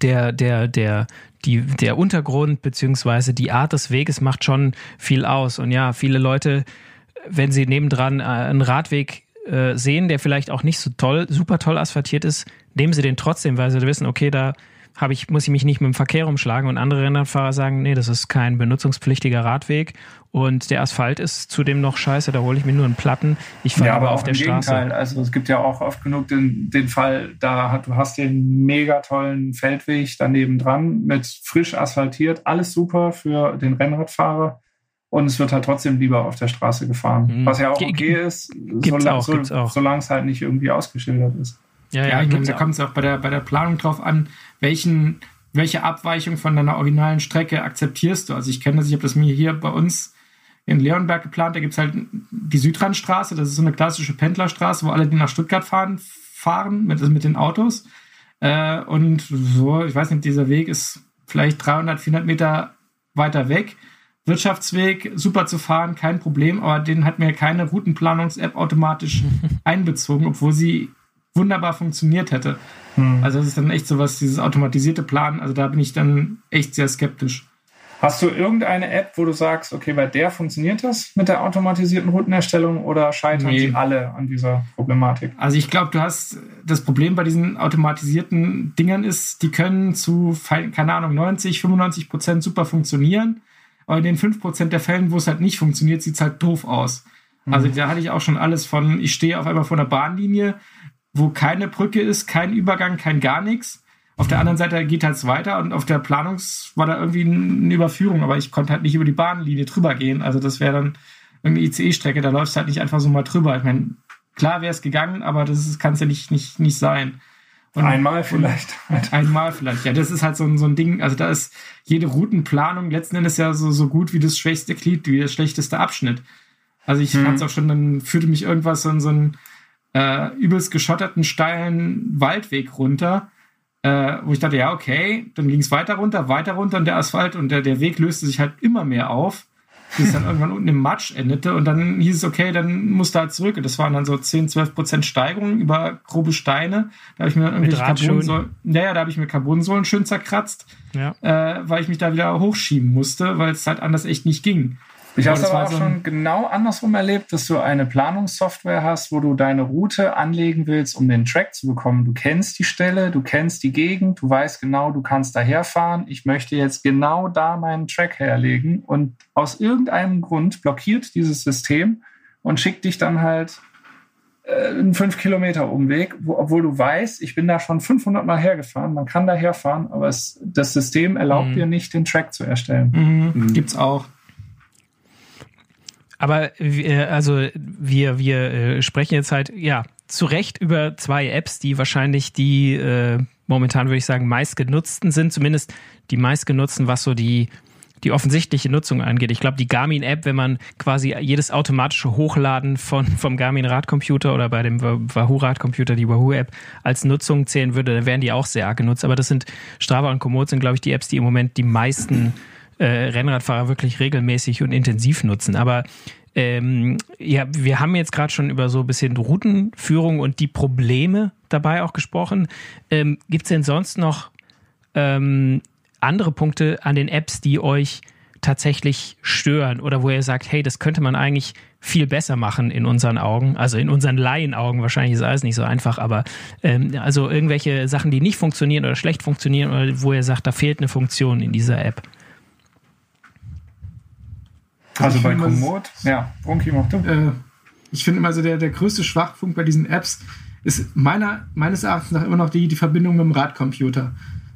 der, der, der, die, der Untergrund beziehungsweise die Art des Weges macht schon viel aus. Und ja, viele Leute, wenn sie nebendran äh, einen Radweg äh, sehen, der vielleicht auch nicht so toll, super toll asphaltiert ist, nehmen sie den trotzdem, weil sie wissen, okay, da habe ich, muss ich mich nicht mit dem Verkehr umschlagen und andere Rennradfahrer sagen, nee, das ist kein benutzungspflichtiger Radweg und der Asphalt ist zudem noch scheiße, da hole ich mir nur einen Platten. Ich fahre ja, aber, aber auf der Straße. Gegenteil. Also es gibt ja auch oft genug den, den Fall, da hat, du hast den mega tollen Feldweg daneben dran mit frisch asphaltiert, alles super für den Rennradfahrer und es wird halt trotzdem lieber auf der Straße gefahren. Mhm. Was ja auch okay ist, solange so, solang es halt nicht irgendwie ausgeschildert ist. Ja, ja, ja ich glaube, da kommt es auch bei der, bei der Planung drauf an, welchen, welche Abweichung von deiner originalen Strecke akzeptierst du. Also ich kenne das, ich habe das mir hier bei uns in Leonberg geplant, da gibt es halt die Südrandstraße, das ist so eine klassische Pendlerstraße, wo alle, die nach Stuttgart fahren, fahren mit, mit den Autos. Äh, und so, ich weiß nicht, dieser Weg ist vielleicht 300, 400 Meter weiter weg. Wirtschaftsweg, super zu fahren, kein Problem, aber den hat mir keine Routenplanungs-App automatisch einbezogen, obwohl sie wunderbar funktioniert hätte. Hm. Also das ist dann echt so was, dieses automatisierte Planen, also da bin ich dann echt sehr skeptisch. Hast du irgendeine App, wo du sagst, okay, bei der funktioniert das mit der automatisierten Routenerstellung oder scheitern nee. sie alle an dieser Problematik? Also ich glaube, du hast das Problem bei diesen automatisierten Dingern ist, die können zu, keine Ahnung, 90, 95 Prozent super funktionieren. Aber in den 5 Prozent der Fällen, wo es halt nicht funktioniert, sieht es halt doof aus. Also mhm. da hatte ich auch schon alles von, ich stehe auf einmal vor einer Bahnlinie, wo keine Brücke ist, kein Übergang, kein gar nichts. Auf der anderen Seite geht halt weiter und auf der Planungs war da irgendwie eine Überführung, aber ich konnte halt nicht über die Bahnlinie drüber gehen. Also das wäre dann irgendeine ICE-Strecke, da läufst du halt nicht einfach so mal drüber. Ich meine, klar wäre es gegangen, aber das kann es ja nicht, nicht, nicht sein. Und, einmal vielleicht. einmal vielleicht. Ja, das ist halt so ein, so ein Ding. Also da ist jede Routenplanung letzten Endes ja so, so gut wie das schwächste Glied, wie der schlechteste Abschnitt. Also ich hm. es auch schon, dann führte mich irgendwas so in so ein äh, übelst geschotterten, steilen Waldweg runter, äh, wo ich dachte, ja, okay, dann ging es weiter runter, weiter runter und der Asphalt und der, der Weg löste sich halt immer mehr auf, bis es dann irgendwann unten im Matsch endete und dann hieß es, okay, dann musst du halt zurück. Und das waren dann so 10, 12 Prozent Steigerung über grobe Steine. Da habe ich mir dann irgendwelche Carbonsäulen, naja, da habe ich mir Carbonsäulen schön zerkratzt, ja. äh, weil ich mich da wieder hochschieben musste, weil es halt anders echt nicht ging. Ich habe es aber auch so schon genau andersrum erlebt, dass du eine Planungssoftware hast, wo du deine Route anlegen willst, um den Track zu bekommen. Du kennst die Stelle, du kennst die Gegend, du weißt genau, du kannst daherfahren. Ich möchte jetzt genau da meinen Track herlegen und aus irgendeinem Grund blockiert dieses System und schickt dich dann halt äh, einen 5 Kilometer Umweg, wo, obwohl du weißt, ich bin da schon 500 Mal hergefahren, man kann da herfahren, aber es, das System erlaubt mhm. dir nicht, den Track zu erstellen. Mhm. Mhm. Gibt's auch. Aber wir, also wir, wir äh, sprechen jetzt halt, ja, zu Recht über zwei Apps, die wahrscheinlich die äh, momentan, würde ich sagen, meistgenutzten sind, zumindest die meistgenutzten, was so die die offensichtliche Nutzung angeht. Ich glaube, die Garmin-App, wenn man quasi jedes automatische Hochladen von, vom Garmin-Radcomputer oder bei dem Wahoo-Radcomputer die Wahoo-App als Nutzung zählen würde, dann wären die auch sehr arg genutzt. Aber das sind Strava und Komoot sind, glaube ich, die Apps, die im Moment die meisten äh, Rennradfahrer wirklich regelmäßig und intensiv nutzen. Aber ähm, ja, wir haben jetzt gerade schon über so ein bisschen Routenführung und die Probleme dabei auch gesprochen. Ähm, Gibt es denn sonst noch ähm, andere Punkte an den Apps, die euch tatsächlich stören oder wo ihr sagt, hey, das könnte man eigentlich viel besser machen in unseren Augen, also in unseren Laienaugen, wahrscheinlich ist alles nicht so einfach, aber ähm, also irgendwelche Sachen, die nicht funktionieren oder schlecht funktionieren oder wo ihr sagt, da fehlt eine Funktion in dieser App. Also bei Komoot, ja, Brunki, mach du. Äh, ich finde immer so, der, der größte Schwachpunkt bei diesen Apps ist meiner, meines Erachtens nach immer noch die, die Verbindung mit dem Radcomputer.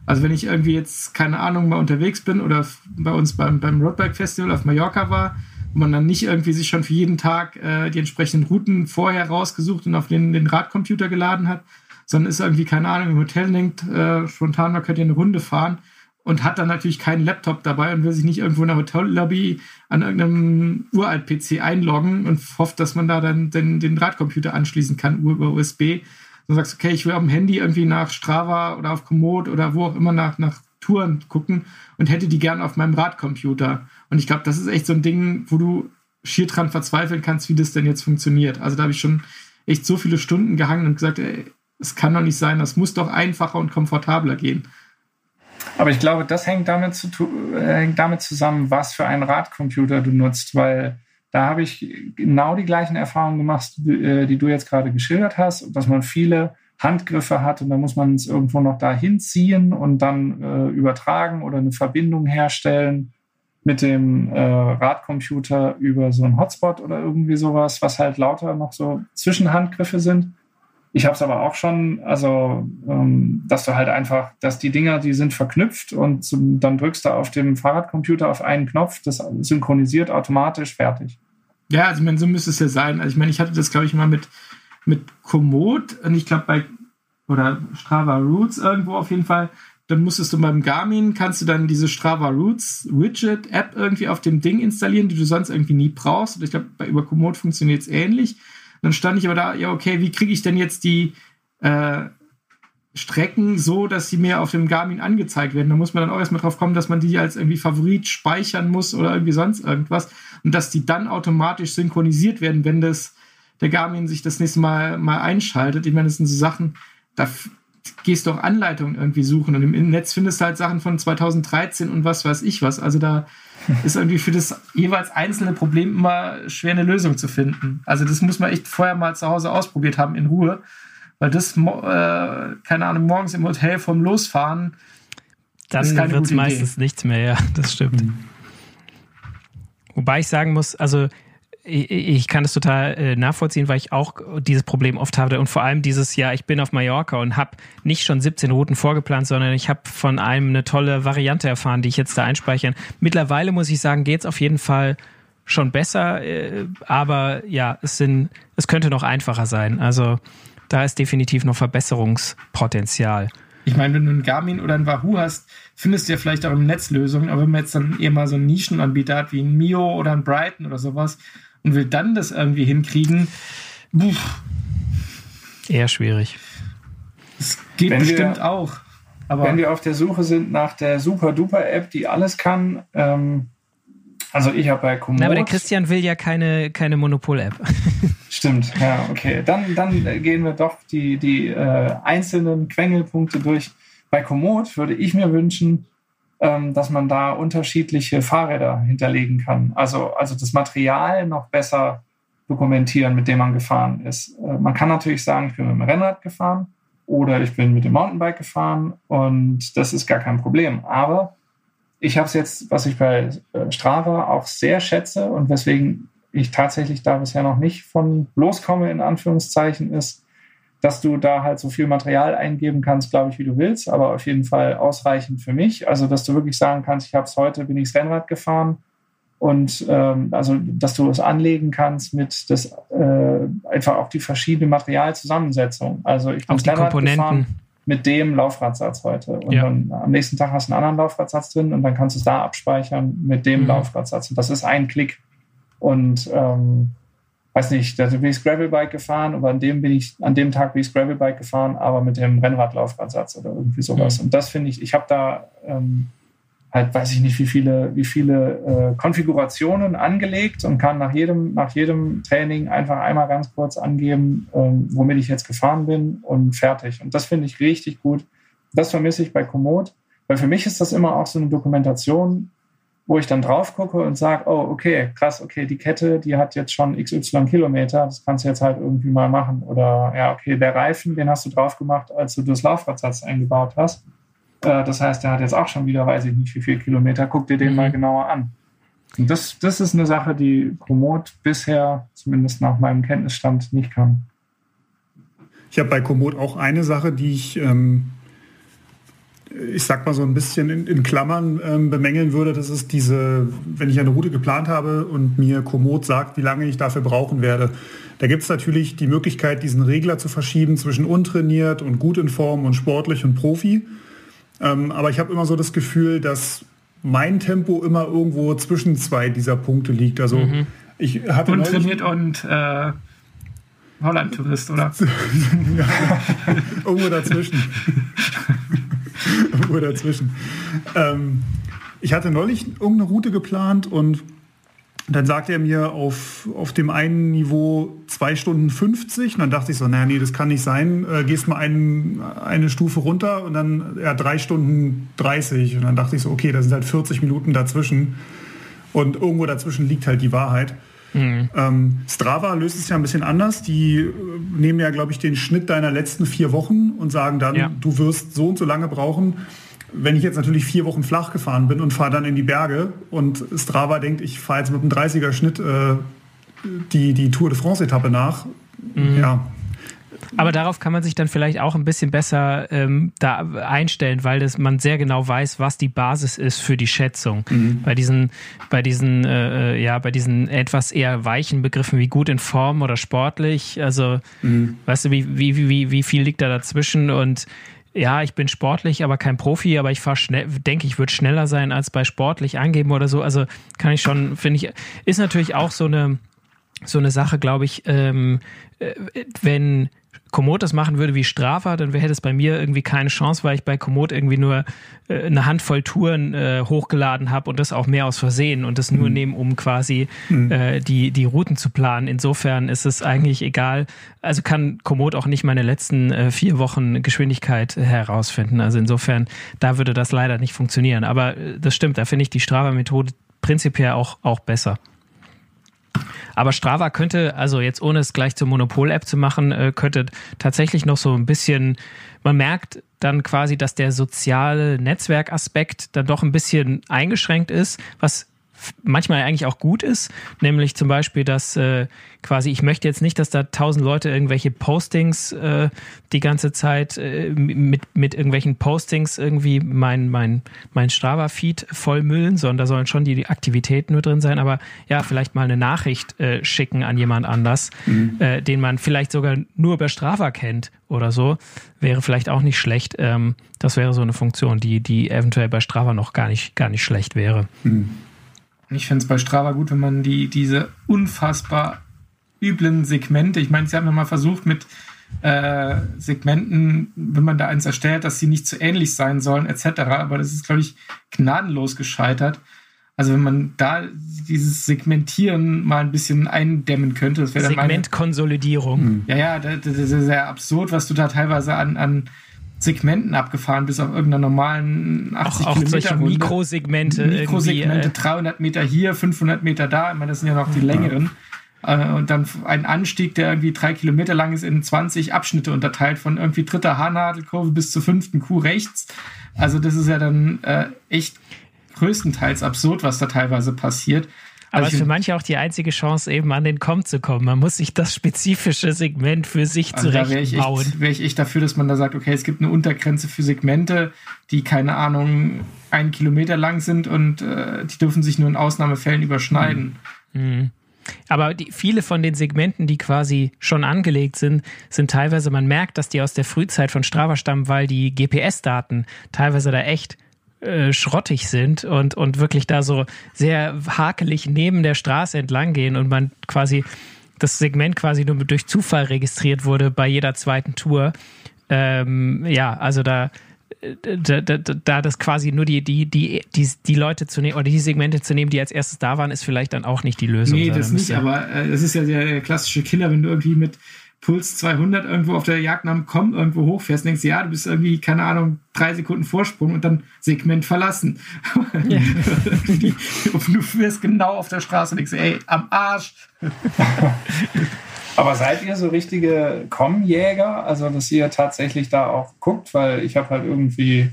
Also wenn ich irgendwie jetzt, keine Ahnung, mal unterwegs bin oder bei uns beim, beim Roadbike Festival auf Mallorca war, wo man dann nicht irgendwie sich schon für jeden Tag äh, die entsprechenden Routen vorher rausgesucht und auf den, den Radcomputer geladen hat, sondern ist irgendwie, keine Ahnung, im Hotel denkt, äh, spontan, man könnte eine Runde fahren und hat dann natürlich keinen Laptop dabei und will sich nicht irgendwo in der Hotellobby an irgendeinem Uralt-PC einloggen und hofft, dass man da dann den, den Radcomputer anschließen kann über USB. Du sagst, okay, ich will auf dem Handy irgendwie nach Strava oder auf Komoot oder wo auch immer nach, nach Touren gucken und hätte die gern auf meinem Radcomputer. Und ich glaube, das ist echt so ein Ding, wo du schier dran verzweifeln kannst, wie das denn jetzt funktioniert. Also da habe ich schon echt so viele Stunden gehangen und gesagt, ey, es kann doch nicht sein, das muss doch einfacher und komfortabler gehen. Aber ich glaube, das hängt damit, zu, äh, hängt damit zusammen, was für einen Radcomputer du nutzt, weil da habe ich genau die gleichen Erfahrungen gemacht, die, äh, die du jetzt gerade geschildert hast, dass man viele Handgriffe hat und da muss man es irgendwo noch dahin ziehen und dann äh, übertragen oder eine Verbindung herstellen mit dem äh, Radcomputer über so einen Hotspot oder irgendwie sowas, was halt lauter noch so Zwischenhandgriffe sind. Ich habe es aber auch schon, also ähm, dass du halt einfach, dass die Dinger, die sind verknüpft und zum, dann drückst du auf dem Fahrradcomputer auf einen Knopf, das synchronisiert automatisch, fertig. Ja, also ich meine, so müsste es ja sein. Also ich meine, ich hatte das, glaube ich, mal mit, mit Komoot und ich glaube bei, oder Strava Roots irgendwo auf jeden Fall, dann musstest du beim Garmin, kannst du dann diese Strava Roots Widget App irgendwie auf dem Ding installieren, die du sonst irgendwie nie brauchst. Und ich glaube, über Komoot funktioniert es ähnlich. Dann stand ich aber da, ja, okay, wie kriege ich denn jetzt die äh, Strecken so, dass sie mir auf dem Garmin angezeigt werden? Da muss man dann auch erstmal drauf kommen, dass man die als irgendwie Favorit speichern muss oder irgendwie sonst irgendwas. Und dass die dann automatisch synchronisiert werden, wenn das der Garmin sich das nächste Mal mal einschaltet. Ich meine, das sind so Sachen, da gehst du auch Anleitungen irgendwie suchen und im Netz findest du halt Sachen von 2013 und was weiß ich was. Also da ist irgendwie für das jeweils einzelne Problem immer schwer eine Lösung zu finden. Also das muss man echt vorher mal zu Hause ausprobiert haben in Ruhe, weil das, äh, keine Ahnung, morgens im Hotel vom Losfahren. Dann wird es meistens nichts mehr, ja, das stimmt. Mhm. Wobei ich sagen muss, also ich kann das total äh, nachvollziehen, weil ich auch dieses Problem oft hatte und vor allem dieses Jahr, ich bin auf Mallorca und habe nicht schon 17 Routen vorgeplant, sondern ich habe von einem eine tolle Variante erfahren, die ich jetzt da einspeichern. Mittlerweile muss ich sagen, geht es auf jeden Fall schon besser, äh, aber ja, es sind, es könnte noch einfacher sein. Also da ist definitiv noch Verbesserungspotenzial. Ich meine, wenn du einen Garmin oder einen Wahoo hast, findest du ja vielleicht auch im Netz Lösungen, aber wenn man jetzt dann eher mal so einen Nischenanbieter hat wie ein Mio oder ein Brighton oder sowas, und will dann das irgendwie hinkriegen. Puh. Eher schwierig. Das geht wenn bestimmt wir, auch. Aber wenn wir auf der Suche sind nach der Super-Duper-App, die alles kann, ähm, also ich habe bei Komoot... aber der Christian will ja keine, keine Monopol-App. Stimmt, ja, okay. Dann, dann gehen wir doch die, die äh, einzelnen Quengelpunkte durch. Bei Komoot würde ich mir wünschen, dass man da unterschiedliche Fahrräder hinterlegen kann. Also, also das Material noch besser dokumentieren, mit dem man gefahren ist. Äh, man kann natürlich sagen, ich bin mit dem Rennrad gefahren oder ich bin mit dem Mountainbike gefahren und das ist gar kein Problem. Aber ich habe es jetzt, was ich bei äh, Strava auch sehr schätze und weswegen ich tatsächlich da bisher noch nicht von loskomme, in Anführungszeichen, ist, dass du da halt so viel Material eingeben kannst, glaube ich, wie du willst, aber auf jeden Fall ausreichend für mich. Also, dass du wirklich sagen kannst, ich habe es heute, bin ich Rennrad gefahren und ähm, also, dass du es anlegen kannst mit das äh, einfach auch die verschiedene Materialzusammensetzung. Also ich bin Rennrad gefahren mit dem Laufradsatz heute. Und Ja. dann am nächsten Tag hast du einen anderen Laufradsatz drin und dann kannst du es da abspeichern mit dem Mhm. Laufradsatz. Und das ist ein Klick. Und ähm, weiß nicht, da bin ich das Gravelbike gefahren, aber an dem bin ich, an dem Tag bin ich das Gravelbike gefahren, aber mit dem Rennradlaufradsatz oder irgendwie sowas. Mhm. Und das finde ich, ich habe da ähm, halt, weiß ich nicht, wie viele, wie viele äh, Konfigurationen angelegt und kann nach jedem, nach jedem Training einfach einmal ganz kurz angeben, ähm, womit ich jetzt gefahren bin und fertig. Und das finde ich richtig gut. Das vermisse ich bei Komoot, weil für mich ist das immer auch so eine Dokumentation, wo ich dann drauf gucke und sage, oh, okay, krass, okay, die Kette, die hat jetzt schon XY Kilometer, das kannst du jetzt halt irgendwie mal machen. Oder ja, okay, der Reifen, den hast du drauf gemacht, als du das Laufradsatz eingebaut hast. Äh, das heißt, der hat jetzt auch schon wieder, weiß ich nicht, wie viel Kilometer. Guck dir den Mhm. mal genauer an. Und das, das ist eine Sache, die Komoot bisher, zumindest nach meinem Kenntnisstand, nicht kann. Ich habe bei Komoot auch eine Sache, die ich, ähm, ich sag mal so ein bisschen in, in Klammern ähm, bemängeln würde. Das ist diese, wenn ich eine Route geplant habe und mir Komoot sagt, wie lange ich dafür brauchen werde. Da gibt es natürlich die Möglichkeit, diesen Regler zu verschieben zwischen untrainiert und gut in Form und sportlich und Profi. Ähm, aber ich habe immer so das Gefühl, dass mein Tempo immer irgendwo zwischen zwei dieser Punkte liegt. Also ich hatte Untrainiert und äh, Holland-Tourist, oder? Irgendwo dazwischen. Irgendwo dazwischen. Ähm, ich hatte neulich irgendeine Route geplant und dann sagte er mir auf, auf dem einen Niveau 2 Stunden 50. Und dann dachte ich so, naja, nee, das kann nicht sein. Äh, gehst mal ein, eine Stufe runter und dann ja, 3 Stunden 30. Und dann dachte ich so, okay, da sind halt 40 Minuten dazwischen. Und irgendwo dazwischen liegt halt die Wahrheit. Ähm, Strava löst es ja ein bisschen anders. Die äh, nehmen ja, glaube ich, den Schnitt deiner letzten vier Wochen und sagen dann, Ja. du wirst so und so lange brauchen. Wenn ich jetzt natürlich vier Wochen flach gefahren bin und fahre dann in die Berge und Strava denkt, ich fahre jetzt mit einem 30er Schnitt äh, die, die Tour de France-Etappe nach, ja, Aber darauf kann man sich dann vielleicht auch ein bisschen besser ähm, da einstellen, weil das, man sehr genau weiß, was die Basis ist für die Schätzung. Bei diesen, bei diesen, äh, ja, bei diesen etwas eher weichen Begriffen wie gut in Form oder sportlich. Also, weißt du, wie, wie, wie, wie viel liegt da dazwischen? Und ja, ich bin sportlich, aber kein Profi, aber ich fahre schnell, denke ich, würde schneller sein als bei sportlich angeben oder so. Also kann ich schon, finde ich, ist natürlich auch so eine, so eine Sache, glaube ich, ähm, äh, wenn Komoot das machen würde wie Strava, dann hätte es bei mir irgendwie keine Chance, weil ich bei Komoot irgendwie nur äh, eine Handvoll Touren äh, hochgeladen habe und das auch mehr aus Versehen und das nur nehmen, um quasi äh, die, die Routen zu planen. Insofern ist es eigentlich egal. Also kann Komoot auch nicht meine letzten äh, vier Wochen Geschwindigkeit herausfinden. Also insofern, da würde das leider nicht funktionieren. Aber äh, das stimmt, da finde ich die Strava-Methode prinzipiell auch, auch besser. Aber Strava könnte, also jetzt ohne es gleich zur Monopol-App zu machen, äh, könnte tatsächlich noch so ein bisschen, man merkt dann quasi, dass der soziale Netzwerkaspekt dann doch ein bisschen eingeschränkt ist, was manchmal eigentlich auch gut ist, nämlich zum Beispiel, dass äh, quasi, ich möchte jetzt nicht, dass da tausend Leute irgendwelche Postings äh, die ganze Zeit äh, mit, mit irgendwelchen Postings irgendwie mein, mein, mein Strava-Feed vollmüllen, sondern da sollen schon die, die Aktivitäten nur drin sein, aber ja, vielleicht mal eine Nachricht äh, schicken an jemand anders, äh, den man vielleicht sogar nur über Strava kennt oder so, wäre vielleicht auch nicht schlecht. Ähm, das wäre so eine Funktion, die, die eventuell bei Strava noch gar nicht, gar nicht schlecht wäre. Ich finde es bei Strava gut, wenn man die, diese unfassbar üblen Segmente, ich meine, sie haben ja mal versucht mit äh, Segmenten, wenn man da eins erstellt, dass sie nicht zu ähnlich sein sollen, etc. Aber das ist, glaube ich, gnadenlos gescheitert. Also wenn man da dieses Segmentieren mal ein bisschen eindämmen könnte, das wäre dann Segmentkonsolidierung. ja, ja, das, das ist sehr absurd, was du da teilweise an, an Segmenten abgefahren bist auf irgendeiner normalen 80 Auch, auch Kilometer solche. Mikrosegmente. Mikrosegmente, irgendwie, äh, 300 Meter hier, 500 Meter da. Ich meine, das sind ja noch die längeren. Äh, Und dann ein Anstieg, der irgendwie drei Kilometer lang ist, in 20 Abschnitte unterteilt, von irgendwie dritter Haarnadelkurve bis zur fünften Kuh rechts. Also das ist ja dann äh, echt größtenteils absurd, was da teilweise passiert. Aber es ist für manche auch die einzige Chance, eben an den Com zu kommen. Man muss sich das spezifische Segment für sich also zurechtbauen. Da wäre ich, wär ich echt dafür, dass man da sagt, okay, es gibt eine Untergrenze für Segmente, die, keine Ahnung, einen Kilometer lang sind und äh, die dürfen sich nur in Ausnahmefällen überschneiden. Mhm. Aber die, viele von den Segmenten, die quasi schon angelegt sind, sind teilweise, man merkt, dass die aus der Frühzeit von Strava stammen, weil die GPS-Daten teilweise da echt äh, schrottig sind und, und wirklich da so sehr hakelig neben der Straße entlang gehen und man quasi das Segment quasi nur durch Zufall registriert wurde bei jeder zweiten Tour. Ähm, ja, also da, da, da, da, das quasi nur die, die, die, die, die Leute zu nehmen oder die Segmente zu nehmen, die als erstes da waren, ist vielleicht dann auch nicht die Lösung. Nee, das nicht, aber äh, das ist ja der klassische Killer, wenn du irgendwie mit Puls 200 irgendwo auf der Jagd nach Komm irgendwo hochfährst, denkst du, ja, du bist irgendwie, keine Ahnung, drei Sekunden Vorsprung und dann Segment verlassen. Ja. du fährst genau auf der Straße und denkst, ey, am Arsch. Aber seid ihr so richtige Com-Jäger? Also, dass ihr tatsächlich da auch guckt? Weil ich habe halt irgendwie,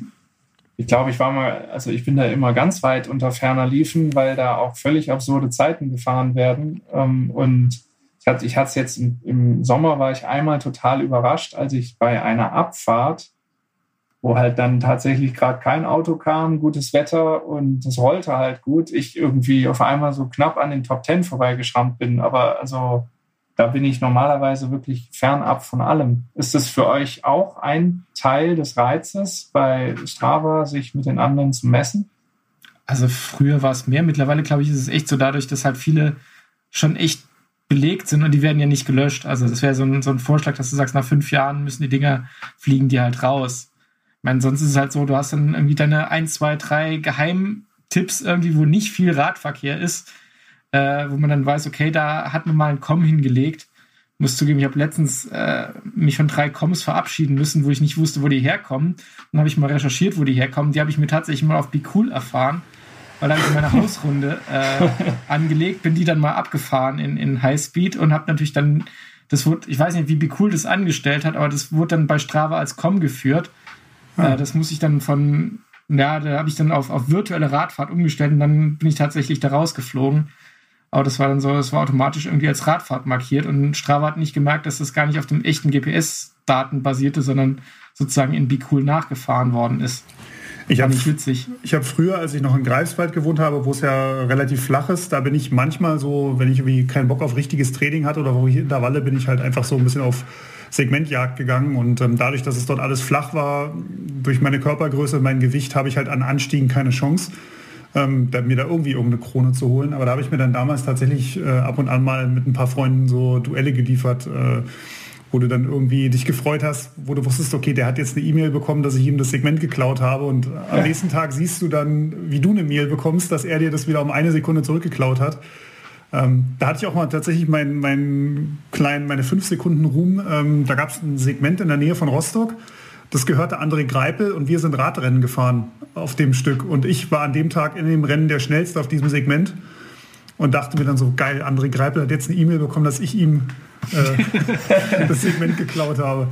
ich glaube, ich war mal, also ich bin da immer ganz weit unter ferner Liefen, weil da auch völlig absurde Zeiten gefahren werden. Ähm, und ich hatte ich es jetzt im, im, Sommer, war ich einmal total überrascht, als ich bei einer Abfahrt, wo halt dann tatsächlich gerade kein Auto kam, gutes Wetter und es rollte halt gut, ich irgendwie auf einmal so knapp an den Top Ten vorbeigeschrammt bin. Aber also da bin ich normalerweise wirklich fernab von allem. Ist das für euch auch ein Teil des Reizes, bei Strava sich mit den anderen zu messen? Also früher war es mehr, mittlerweile glaube ich, ist es echt so dadurch, dass halt viele schon echt belegt sind und die werden ja nicht gelöscht. Also das wäre so ein, so ein Vorschlag, dass du sagst, nach fünf Jahren müssen die Dinger fliegen die halt raus. Ich meine, sonst ist es halt so, du hast dann irgendwie deine ein, zwei, drei Geheimtipps irgendwie, wo nicht viel Radverkehr ist, äh, wo man dann weiß, okay, da hat man mal einen Com hingelegt. Ich muss zugeben, ich habe letztens äh, mich von drei Coms verabschieden müssen, wo ich nicht wusste, wo die herkommen. Dann habe ich mal recherchiert, wo die herkommen. Die habe ich mir tatsächlich mal auf Be Cool erfahren weil da habe ich meine Hausrunde äh, angelegt, bin die dann mal abgefahren in, in Highspeed und habe natürlich dann, das wurde, ich weiß nicht, wie cool das angestellt hat, aber das wurde dann bei Strava als Com geführt. Ja. Äh, das muss ich dann von, ja, da habe ich dann auf, auf virtuelle Radfahrt umgestellt und dann bin ich tatsächlich da rausgeflogen. Aber das war dann so, das war automatisch irgendwie als Radfahrt markiert und Strava hat nicht gemerkt, dass das gar nicht auf dem echten GPS-Daten basierte, sondern sozusagen in Be Cool nachgefahren worden ist. Ich habe ich hab früher, als ich noch in Greifswald gewohnt habe, wo es ja relativ flach ist, da bin ich manchmal so, wenn ich irgendwie keinen Bock auf richtiges Training hatte oder wo ich in der Walle, bin ich halt einfach so ein bisschen auf Segmentjagd gegangen und ähm, dadurch, dass es dort alles flach war, durch meine Körpergröße, mein Gewicht, habe ich halt an Anstiegen keine Chance. Ähm, mir da irgendwie irgendeine Krone zu holen. Aber da habe ich mir dann damals tatsächlich äh, ab und an mal mit ein paar Freunden so Duelle geliefert. Äh, wo du dann irgendwie dich gefreut hast, wo du wusstest, okay, der hat jetzt eine E-Mail bekommen, dass ich ihm das Segment geklaut habe und am ja. nächsten Tag siehst du dann, wie du eine Mail bekommst, dass er dir das wieder um eine Sekunde zurückgeklaut hat. Ähm, da hatte ich auch mal tatsächlich meinen mein kleinen, meine fünf Sekunden Ruhm. Ähm, da gab es ein Segment in der Nähe von Rostock. Das gehörte André Greipel und wir sind Radrennen gefahren auf dem Stück. Und ich war an dem Tag in dem Rennen der schnellste auf diesem Segment und dachte mir dann so, geil, André Greipel hat jetzt eine E-Mail bekommen, dass ich ihm äh, das Segment geklaut habe.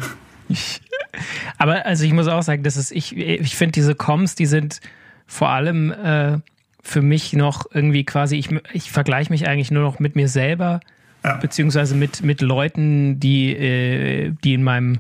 Aber also ich muss auch sagen, dass es, ich, ich finde diese Coms, die sind vor allem äh, für mich noch irgendwie quasi, ich, ich vergleiche mich eigentlich nur noch mit mir selber, ja. beziehungsweise mit, mit Leuten, die, äh, die in meinem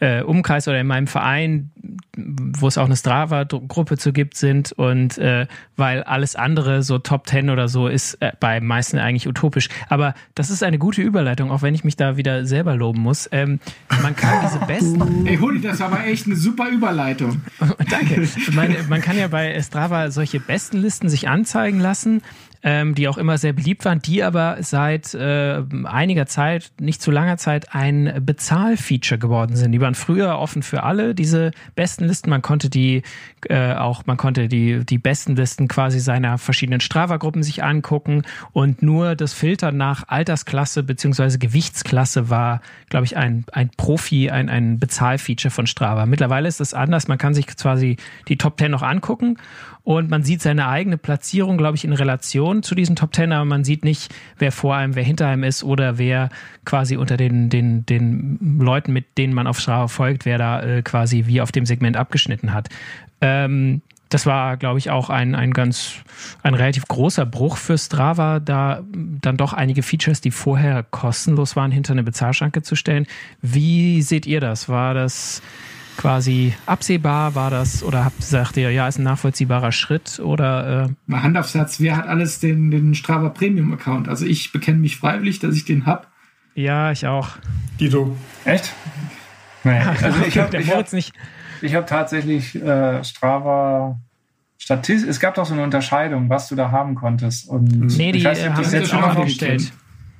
äh, Umkreis oder in meinem Verein, wo es auch eine Strava-Gruppe zu gibt, sind und äh, weil alles andere so Top Ten oder so ist äh, bei meisten eigentlich utopisch. Aber das ist eine gute Überleitung, auch wenn ich mich da wieder selber loben muss. Ähm, man kann diese besten. Ey, Huli, das war aber echt eine super Überleitung. Danke. Man, man kann ja bei Strava solche Bestenlisten sich anzeigen lassen ähm, die auch immer sehr beliebt waren, die aber seit äh, einiger Zeit, nicht zu langer Zeit, ein Bezahlfeature geworden sind. Die waren früher offen für alle, diese besten Listen. Man konnte die äh, auch, man konnte die, die besten Listen quasi seiner verschiedenen Strava-Gruppen sich angucken und nur das Filtern nach Altersklasse beziehungsweise Gewichtsklasse war, glaube ich, ein, ein Profi, ein, ein Bezahlfeature von Strava. Mittlerweile ist das anders. Man kann sich quasi die Top 10 noch angucken und man sieht seine eigene Platzierung, glaube ich, in Relation zu diesen Top Ten, aber man sieht nicht, wer vor einem, wer hinter einem ist oder wer quasi unter den, den, den Leuten, mit denen man auf Strava folgt, wer da äh, quasi wie auf dem Segment abgeschnitten hat. Ähm, das war, glaube ich, auch ein, ein ganz, ein relativ großer Bruch für Strava, da dann doch einige Features, die vorher kostenlos waren, hinter eine Bezahlschranke zu stellen. Wie seht ihr das? War das quasi absehbar? War das, oder habt, sagt ihr, ja, ist ein nachvollziehbarer Schritt? Oder, äh Mal Hand aufs Herz, wer hat alles den, den Strava Premium Account? Also ich bekenne mich freiwillig, dass ich den habe. Ja, ich auch. Dito. Echt? Nee. Also ich habe hab, nicht. Ich habe tatsächlich äh, Strava Statist. Es gab doch so eine Unterscheidung, was du da haben konntest. Und nee, die weiß, äh, haben sie jetzt schon aufgestellt.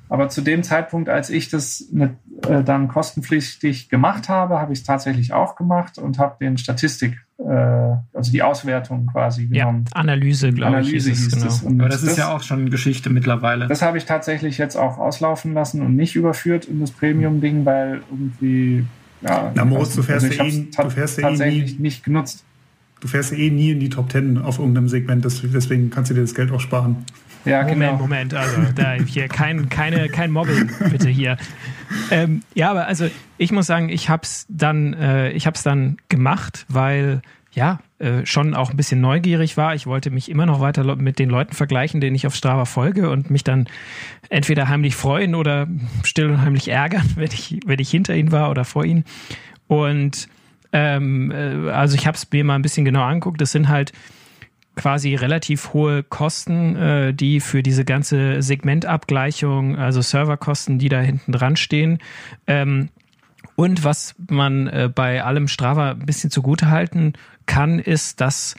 Aber zu dem Zeitpunkt, als ich das mit, äh, dann kostenpflichtig gemacht habe, habe ich es tatsächlich auch gemacht und habe den Statistik, äh, also die Auswertung quasi genommen. Ja, Analyse, glaube ich. Analyse hieß genau. Aber das, das ist ja auch schon Geschichte mittlerweile. Das habe ich tatsächlich jetzt auch auslaufen lassen und nicht überführt in das Premium-Ding, weil irgendwie ja, Na, Moritz, du fährst also ja eh, du fährst ja tatsächlich eh nicht genutzt. Du fährst ja eh nie in die Top Ten auf irgendeinem Segment, deswegen kannst du dir das Geld auch sparen. Ja, Moment, genau. Moment, also da hier kein, keine, kein Mobbing bitte hier. Ähm, ja, aber also ich muss sagen, ich hab's dann, äh, ich hab's dann gemacht, weil ja, äh, schon auch ein bisschen neugierig war. Ich wollte mich immer noch weiter mit den Leuten vergleichen, denen ich auf Strava folge und mich dann entweder heimlich freuen oder still und heimlich ärgern, wenn ich, wenn ich hinter ihnen war oder vor ihnen. Und ähm, äh, also ich habe es mir mal ein bisschen genau angeguckt. Das sind halt quasi relativ hohe Kosten, äh, die für diese ganze Segmentabgleichung, also Serverkosten, die da hinten dran stehen. Ähm, und was man äh, bei allem Strava ein bisschen zugutehalten kann, ist, dass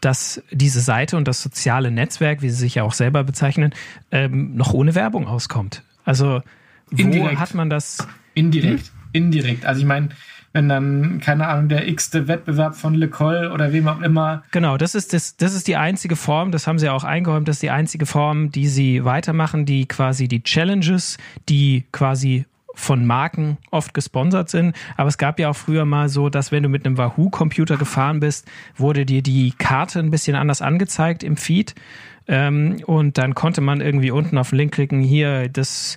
dass diese Seite und das soziale Netzwerk, wie sie sich ja auch selber bezeichnen, ähm, noch ohne Werbung auskommt. Also wo Indirekt. hat man das? Indirekt. Hm? Indirekt. Also ich meine, wenn dann, keine Ahnung, der x-te Wettbewerb von Le Col oder wem auch immer. Genau, das ist, das, das ist die einzige Form, das haben sie auch eingeräumt, das ist die einzige Form, die sie weitermachen, die quasi die Challenges, die quasi von Marken oft gesponsert sind. Aber es gab ja auch früher mal so, dass wenn du mit einem Wahoo-Computer gefahren bist, wurde dir die Karte ein bisschen anders angezeigt im Feed. Ähm, und dann konnte man irgendwie unten auf den Link klicken, hier, das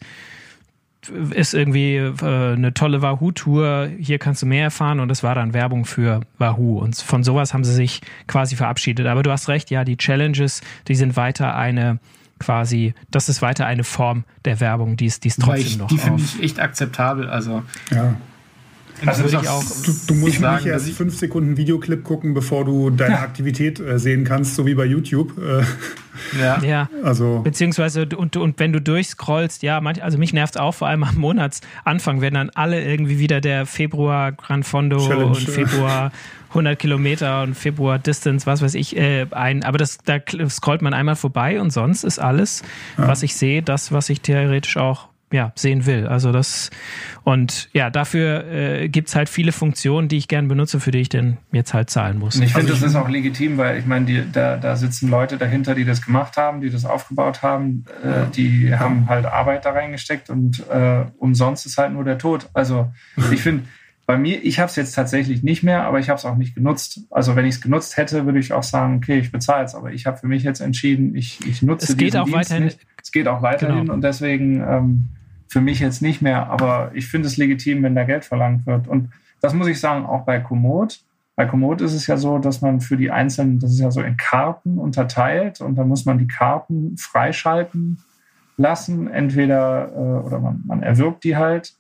ist irgendwie äh, eine tolle Wahoo-Tour, hier kannst du mehr erfahren und es war dann Werbung für Wahoo. Und von sowas haben sie sich quasi verabschiedet. Aber du hast recht, ja, die Challenges, die sind weiter eine quasi, das ist weiter eine Form der Werbung, die es, die es trotzdem ich, noch Die finde ich echt akzeptabel. Also ja. Also ich auch, du, du musst sagen, nicht erst fünf Sekunden Videoclip gucken, bevor du deine Aktivität äh, sehen kannst, so wie bei YouTube. Äh, ja. ja. Also. Beziehungsweise, und, und wenn du durchscrollst, ja, manch, also mich nervt es auch vor allem am Monatsanfang, wenn dann alle irgendwie wieder der Februar Gran Fondo Challenge, und Februar 100 Kilometer und Februar Distance, was weiß ich, äh, ein. Aber das, da scrollt man einmal vorbei und sonst ist alles, ja. was ich sehe, das, was ich theoretisch auch ja, sehen will. Also das und ja, dafür äh, gibt es halt viele Funktionen, die ich gern benutze, für die ich denn jetzt halt zahlen muss. ich finde, also das ist auch legitim, weil ich meine, die, da, da sitzen Leute dahinter, die das gemacht haben, die das aufgebaut haben, äh, die haben halt Arbeit da reingesteckt und äh, umsonst ist halt nur der Tod. Also ich finde, bei mir, ich habe es jetzt tatsächlich nicht mehr, aber ich habe es auch nicht genutzt. Also wenn ich es genutzt hätte, würde ich auch sagen, okay, ich bezahle es. Aber ich habe für mich jetzt entschieden, ich, ich nutze es geht auch Dienst weiterhin. nicht. Es geht auch weiterhin genau. und deswegen ähm, für mich jetzt nicht mehr. Aber ich finde es legitim, wenn da Geld verlangt wird. Und das muss ich sagen, auch bei Komoot. Bei Komoot ist es ja so, dass man für die einzelnen, das ist ja so in Karten unterteilt und dann muss man die Karten freischalten lassen. Entweder, äh, oder man, man erwirbt die halt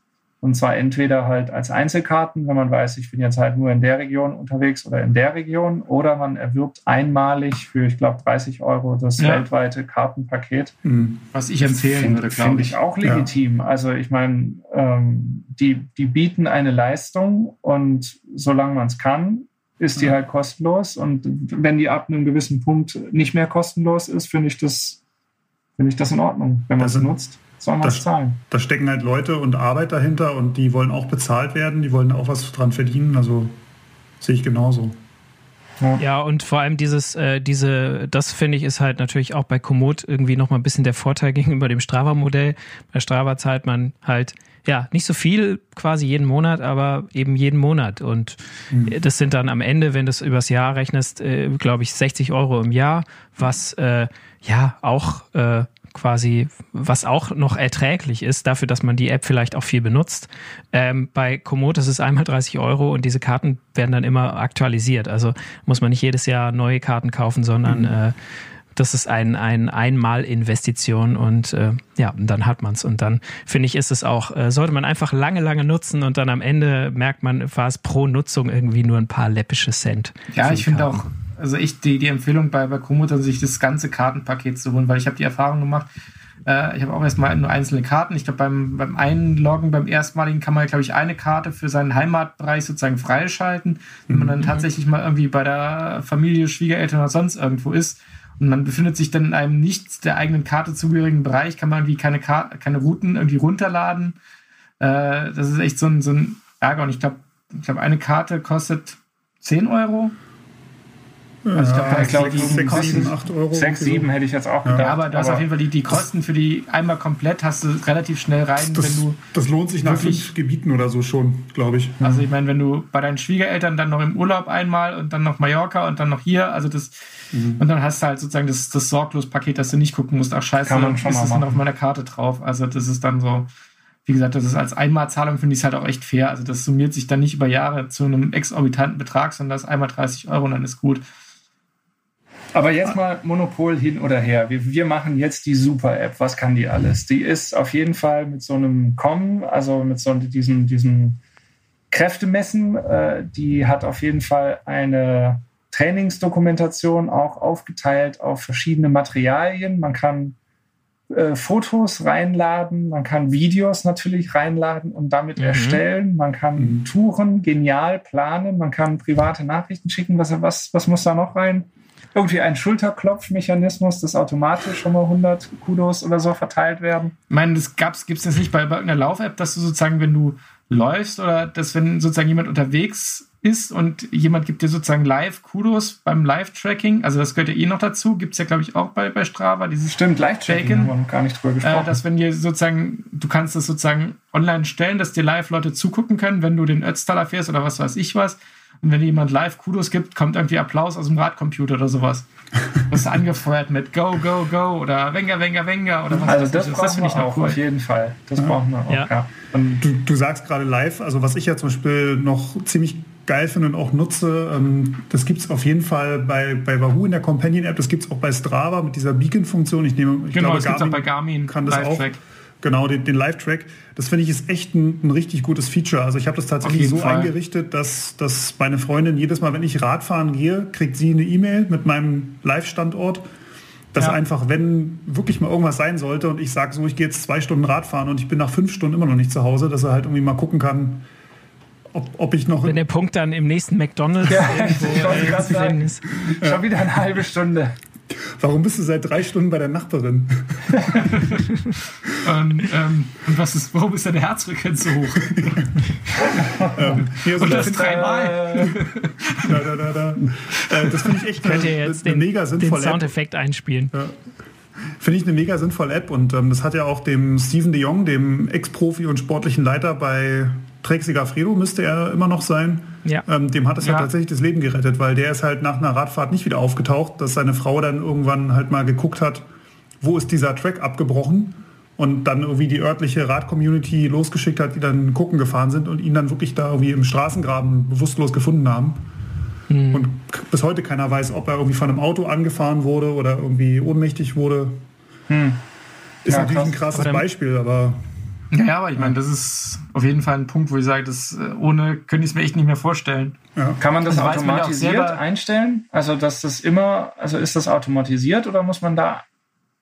und zwar entweder halt als Einzelkarten, wenn man weiß, ich bin jetzt halt nur in der Region unterwegs oder in der Region, oder man erwirbt einmalig für, ich glaube, 30 Euro das ja. weltweite Kartenpaket. Mhm. Was ich empfehlen find, würde, glaube ich. Finde ich auch legitim. Ja. Also ich meine, ähm, die, die bieten eine Leistung und solange man es kann, ist die ja. halt kostenlos. Und wenn die ab einem gewissen Punkt nicht mehr kostenlos ist, finde ich das, finde ich das in Ordnung, wenn man es nutzt soll man zahlen. Da stecken halt Leute und Arbeit dahinter und die wollen auch bezahlt werden, die wollen auch was dran verdienen. Also sehe ich genauso. Ja. ja, und vor allem dieses, äh, diese, das finde ich ist halt natürlich auch bei Komoot irgendwie nochmal ein bisschen der Vorteil gegenüber dem Strava-Modell. Bei Strava zahlt man halt, ja, nicht so viel quasi jeden Monat, aber eben jeden Monat. Und mhm. das sind dann am Ende, wenn du es übers Jahr rechnest, äh, glaube ich, 60 Euro im Jahr, was äh, ja auch äh, quasi, was auch noch erträglich ist, dafür, dass man die App vielleicht auch viel benutzt. Ähm, bei Komoot ist es einmal 30 Euro und diese Karten werden dann immer aktualisiert. Also muss man nicht jedes Jahr neue Karten kaufen, sondern mhm. äh, das ist ein, ein Einmal-Investition und äh, ja, und dann hat man es. Und dann finde ich, ist es auch, äh, sollte man einfach lange, lange nutzen und dann am Ende merkt man, war es pro Nutzung irgendwie nur ein paar läppische Cent. Ja, ich finde auch, also ich die, die Empfehlung bei, bei Komoot, sich das ganze Kartenpaket zu holen, weil ich habe die Erfahrung gemacht, äh, ich habe auch erstmal nur einzelne Karten. Ich glaube, beim, beim Einloggen, beim erstmaligen kann man, glaube ich, eine Karte für seinen Heimatbereich sozusagen freischalten. Wenn man dann mhm. tatsächlich mal irgendwie bei der Familie, Schwiegereltern oder sonst irgendwo ist, und man befindet sich dann in einem nicht der eigenen Karte zugehörigen Bereich, kann man irgendwie keine, Karte, keine Routen irgendwie runterladen. Äh, das ist echt so ein, so ein Ärger. Und ich glaube, ich glaub, eine Karte kostet 10 Euro. Also ich glaube, glaub, die 6, Kosten, 7, 8 Euro. 6, 7 hätte ich jetzt auch gedacht. Ja, aber du hast auf jeden Fall die, die Kosten für die einmal komplett, hast du relativ schnell rein, das, wenn du. Das lohnt sich nach fünf Gebieten oder so schon, glaube ich. Also ich meine, wenn du bei deinen Schwiegereltern dann noch im Urlaub einmal und dann noch Mallorca und dann noch hier, also das. Mhm. Und dann hast du halt sozusagen das, das Sorglos-Paket, dass du nicht gucken musst, ach scheiße, Kann man schon ist das noch auf meiner Karte drauf. Also das ist dann so wie gesagt, das ist als Einmalzahlung, finde ich es halt auch echt fair. Also das summiert sich dann nicht über Jahre zu einem exorbitanten Betrag, sondern das ist einmal 30 Euro und dann ist gut. Aber jetzt mal Monopol hin oder her. Wir, wir machen jetzt die Super-App. Was kann die alles? Die ist auf jeden Fall mit so einem Com, also mit so diesem, diesem Kräftemessen, äh, die hat auf jeden Fall eine Trainingsdokumentation auch aufgeteilt auf verschiedene Materialien. Man kann äh, Fotos reinladen, man kann Videos natürlich reinladen und damit mhm. erstellen. Man kann mhm. Touren genial planen, man kann private Nachrichten schicken. Was, was, was muss da noch rein? Irgendwie ein Schulterklopfmechanismus, dass automatisch schon mal 100 Kudos oder so verteilt werden? Ich meine, das gibt es jetzt nicht bei, bei irgendeiner Lauf-App, dass du sozusagen, wenn du läufst oder dass wenn sozusagen jemand unterwegs ist und jemand gibt dir sozusagen live Kudos beim Live-Tracking, also das gehört ja eh noch dazu, gibt es ja glaube ich auch bei, bei Strava, dieses Stimmt, Live-Tracking haben wir noch gar nicht drüber gesprochen. Äh, dass wenn dir sozusagen, du kannst das sozusagen online stellen, dass dir live Leute zugucken können, wenn du den Ötztaler fährst oder was weiß ich was und wenn jemand live Kudos gibt, kommt irgendwie Applaus aus dem Radcomputer oder sowas. Das ist angefeuert mit Go, Go, Go oder Wenger, Wenger, Wenger oder was Also das, das, das finde ich auch cool. auf jeden Fall. Das ja. brauchen wir auch. Ja. ja. Und du, du sagst gerade live, also was ich ja zum Beispiel noch ziemlich geil finde und auch nutze, ähm, das gibt es auf jeden Fall bei, bei Wahoo in der Companion-App, das gibt es auch bei Strava mit dieser Beacon-Funktion. Ich nehme, ich genau, glaube, das gibt auch bei Garmin. Kann das auch. Genau, den, den Live-Track. Das finde ich ist echt ein, ein, richtig gutes Feature. Also ich habe das tatsächlich so Fall. eingerichtet, dass, dass meine Freundin jedes Mal, wenn ich Radfahren gehe, kriegt sie eine E-Mail mit meinem Live-Standort. Dass ja. einfach, wenn wirklich mal irgendwas sein sollte und ich sage so, ich gehe jetzt zwei Stunden Radfahren und ich bin nach fünf Stunden immer noch nicht zu Hause, dass er halt irgendwie mal gucken kann, ob, ob ich noch. Wenn der Punkt dann im nächsten McDonalds ja, irgendwo äh, ist. Schon wieder eine halbe Stunde. Warum bist du seit drei Stunden bei der Nachbarin? ähm, ähm, und was ist, warum ist deine Herzfrequenz so hoch? ähm, hier, und das dreimal. da, da, da, da. Äh, das finde ich echt Könnt ihr jetzt eine, den, mega sinnvolle den Soundeffekt App. einspielen. Ja. Finde ich eine mega sinnvolle App und ähm, das hat ja auch dem Steven de Jong, dem Ex-Profi und sportlichen Leiter bei Trek Fredo müsste er immer noch sein. Ja. Ähm, dem hat es ja. halt tatsächlich das Leben gerettet, weil der ist halt nach einer Radfahrt nicht wieder aufgetaucht, dass seine Frau dann irgendwann halt mal geguckt hat, wo ist dieser Track abgebrochen und dann irgendwie die örtliche Rad-Community losgeschickt hat, die dann gucken gefahren sind und ihn dann wirklich da irgendwie im Straßengraben bewusstlos gefunden haben. Mhm. Und bis heute keiner weiß, ob er irgendwie von einem Auto angefahren wurde oder irgendwie ohnmächtig wurde. Mhm. Ist ja, natürlich krass. ein krasses aber Beispiel, aber ja, aber ich meine, das ist auf jeden Fall ein Punkt, wo ich sage, das, äh, ohne könnte ich es mir echt nicht mehr vorstellen. Ja. Kann man das also automatisiert man ja einstellen? Also, dass das immer, also ist das automatisiert oder muss man da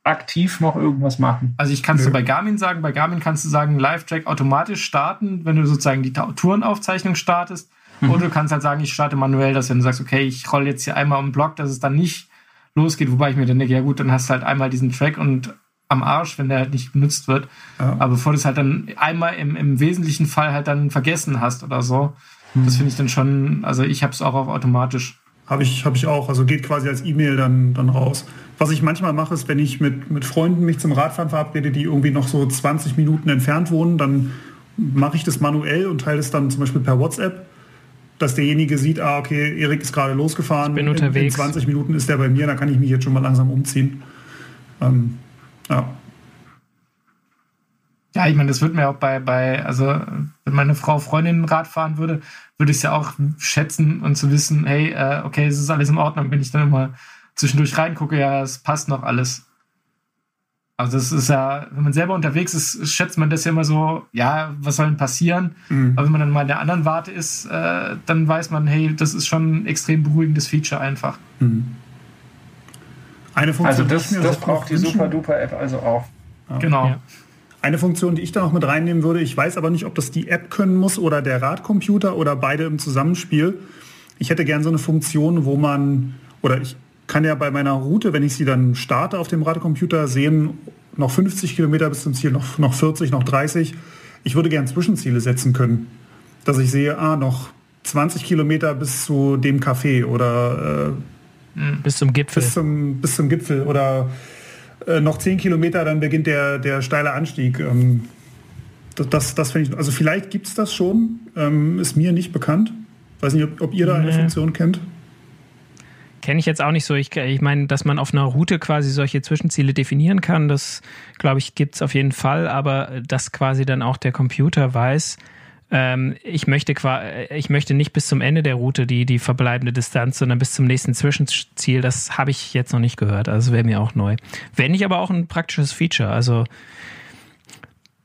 aktiv noch irgendwas machen? Also, ich kann es bei Garmin sagen. Bei Garmin kannst du sagen, Live-Track automatisch starten, wenn du sozusagen die Tourenaufzeichnung startest. Mhm. Oder du kannst halt sagen, ich starte manuell, dass wenn du sagst, okay, ich rolle jetzt hier einmal um den Block, dass es dann nicht losgeht. Wobei ich mir dann denke, ja gut, dann hast du halt einmal diesen Track und am Arsch, wenn der halt nicht benutzt wird. Ja. Aber bevor du es halt dann einmal im, im wesentlichen Fall halt dann vergessen hast oder so, hm. das finde ich dann schon, also ich habe es auch auf automatisch. Habe ich, hab ich auch, also geht quasi als E-Mail dann, dann raus. Was ich manchmal mache, ist, wenn ich mit, mit Freunden mich zum Radfahren verabrede, die irgendwie noch so 20 Minuten entfernt wohnen, dann mache ich das manuell und teile es dann zum Beispiel per WhatsApp, dass derjenige sieht, ah, okay, Erik ist gerade losgefahren. Ich bin unterwegs. In, in 20 Minuten ist der bei mir, dann kann ich mich jetzt schon mal langsam umziehen. Ähm, ja. Ja, ich meine, das wird mir auch bei, bei, also wenn meine Frau Freundin Rad fahren würde, würde ich es ja auch schätzen und zu wissen, hey, äh, okay, es ist alles in Ordnung, wenn ich dann immer zwischendurch reingucke, ja, es passt noch alles. Also das ist ja, wenn man selber unterwegs ist, schätzt man das ja immer so, ja, was soll denn passieren? Mhm. Aber wenn man dann mal in der anderen Warte ist, äh, dann weiß man, hey, das ist schon ein extrem beruhigendes Feature einfach. Mhm. Eine Funktion, also das, das braucht die Super Duper App also auch. Ja. Genau. Ja. Eine Funktion, die ich da noch mit reinnehmen würde, ich weiß aber nicht, ob das die App können muss oder der Radcomputer oder beide im Zusammenspiel. Ich hätte gern so eine Funktion, wo man, oder ich kann ja bei meiner Route, wenn ich sie dann starte auf dem Radcomputer, sehen, noch 50 Kilometer bis zum Ziel, noch, noch 40, noch 30. Ich würde gern Zwischenziele setzen können. Dass ich sehe, ah, noch 20 Kilometer bis zu dem Café oder äh, bis zum Gipfel. Bis zum, bis zum Gipfel oder äh, noch 10 Kilometer, dann beginnt der, der steile Anstieg. Ähm, das, das finde ich, also vielleicht gibt es das schon, ähm, ist mir nicht bekannt. Weiß nicht, ob, ob ihr da nee. eine Funktion kennt. Kenne ich jetzt auch nicht so. Ich, ich meine, dass man auf einer Route quasi solche Zwischenziele definieren kann, das glaube ich, gibt es auf jeden Fall, aber dass quasi dann auch der Computer weiß, ähm, ich, möchte, ich möchte nicht bis zum Ende der Route die, die verbleibende Distanz, sondern bis zum nächsten Zwischenziel, das habe ich jetzt noch nicht gehört. Also wäre mir auch neu. Wäre nicht aber auch ein praktisches Feature. Also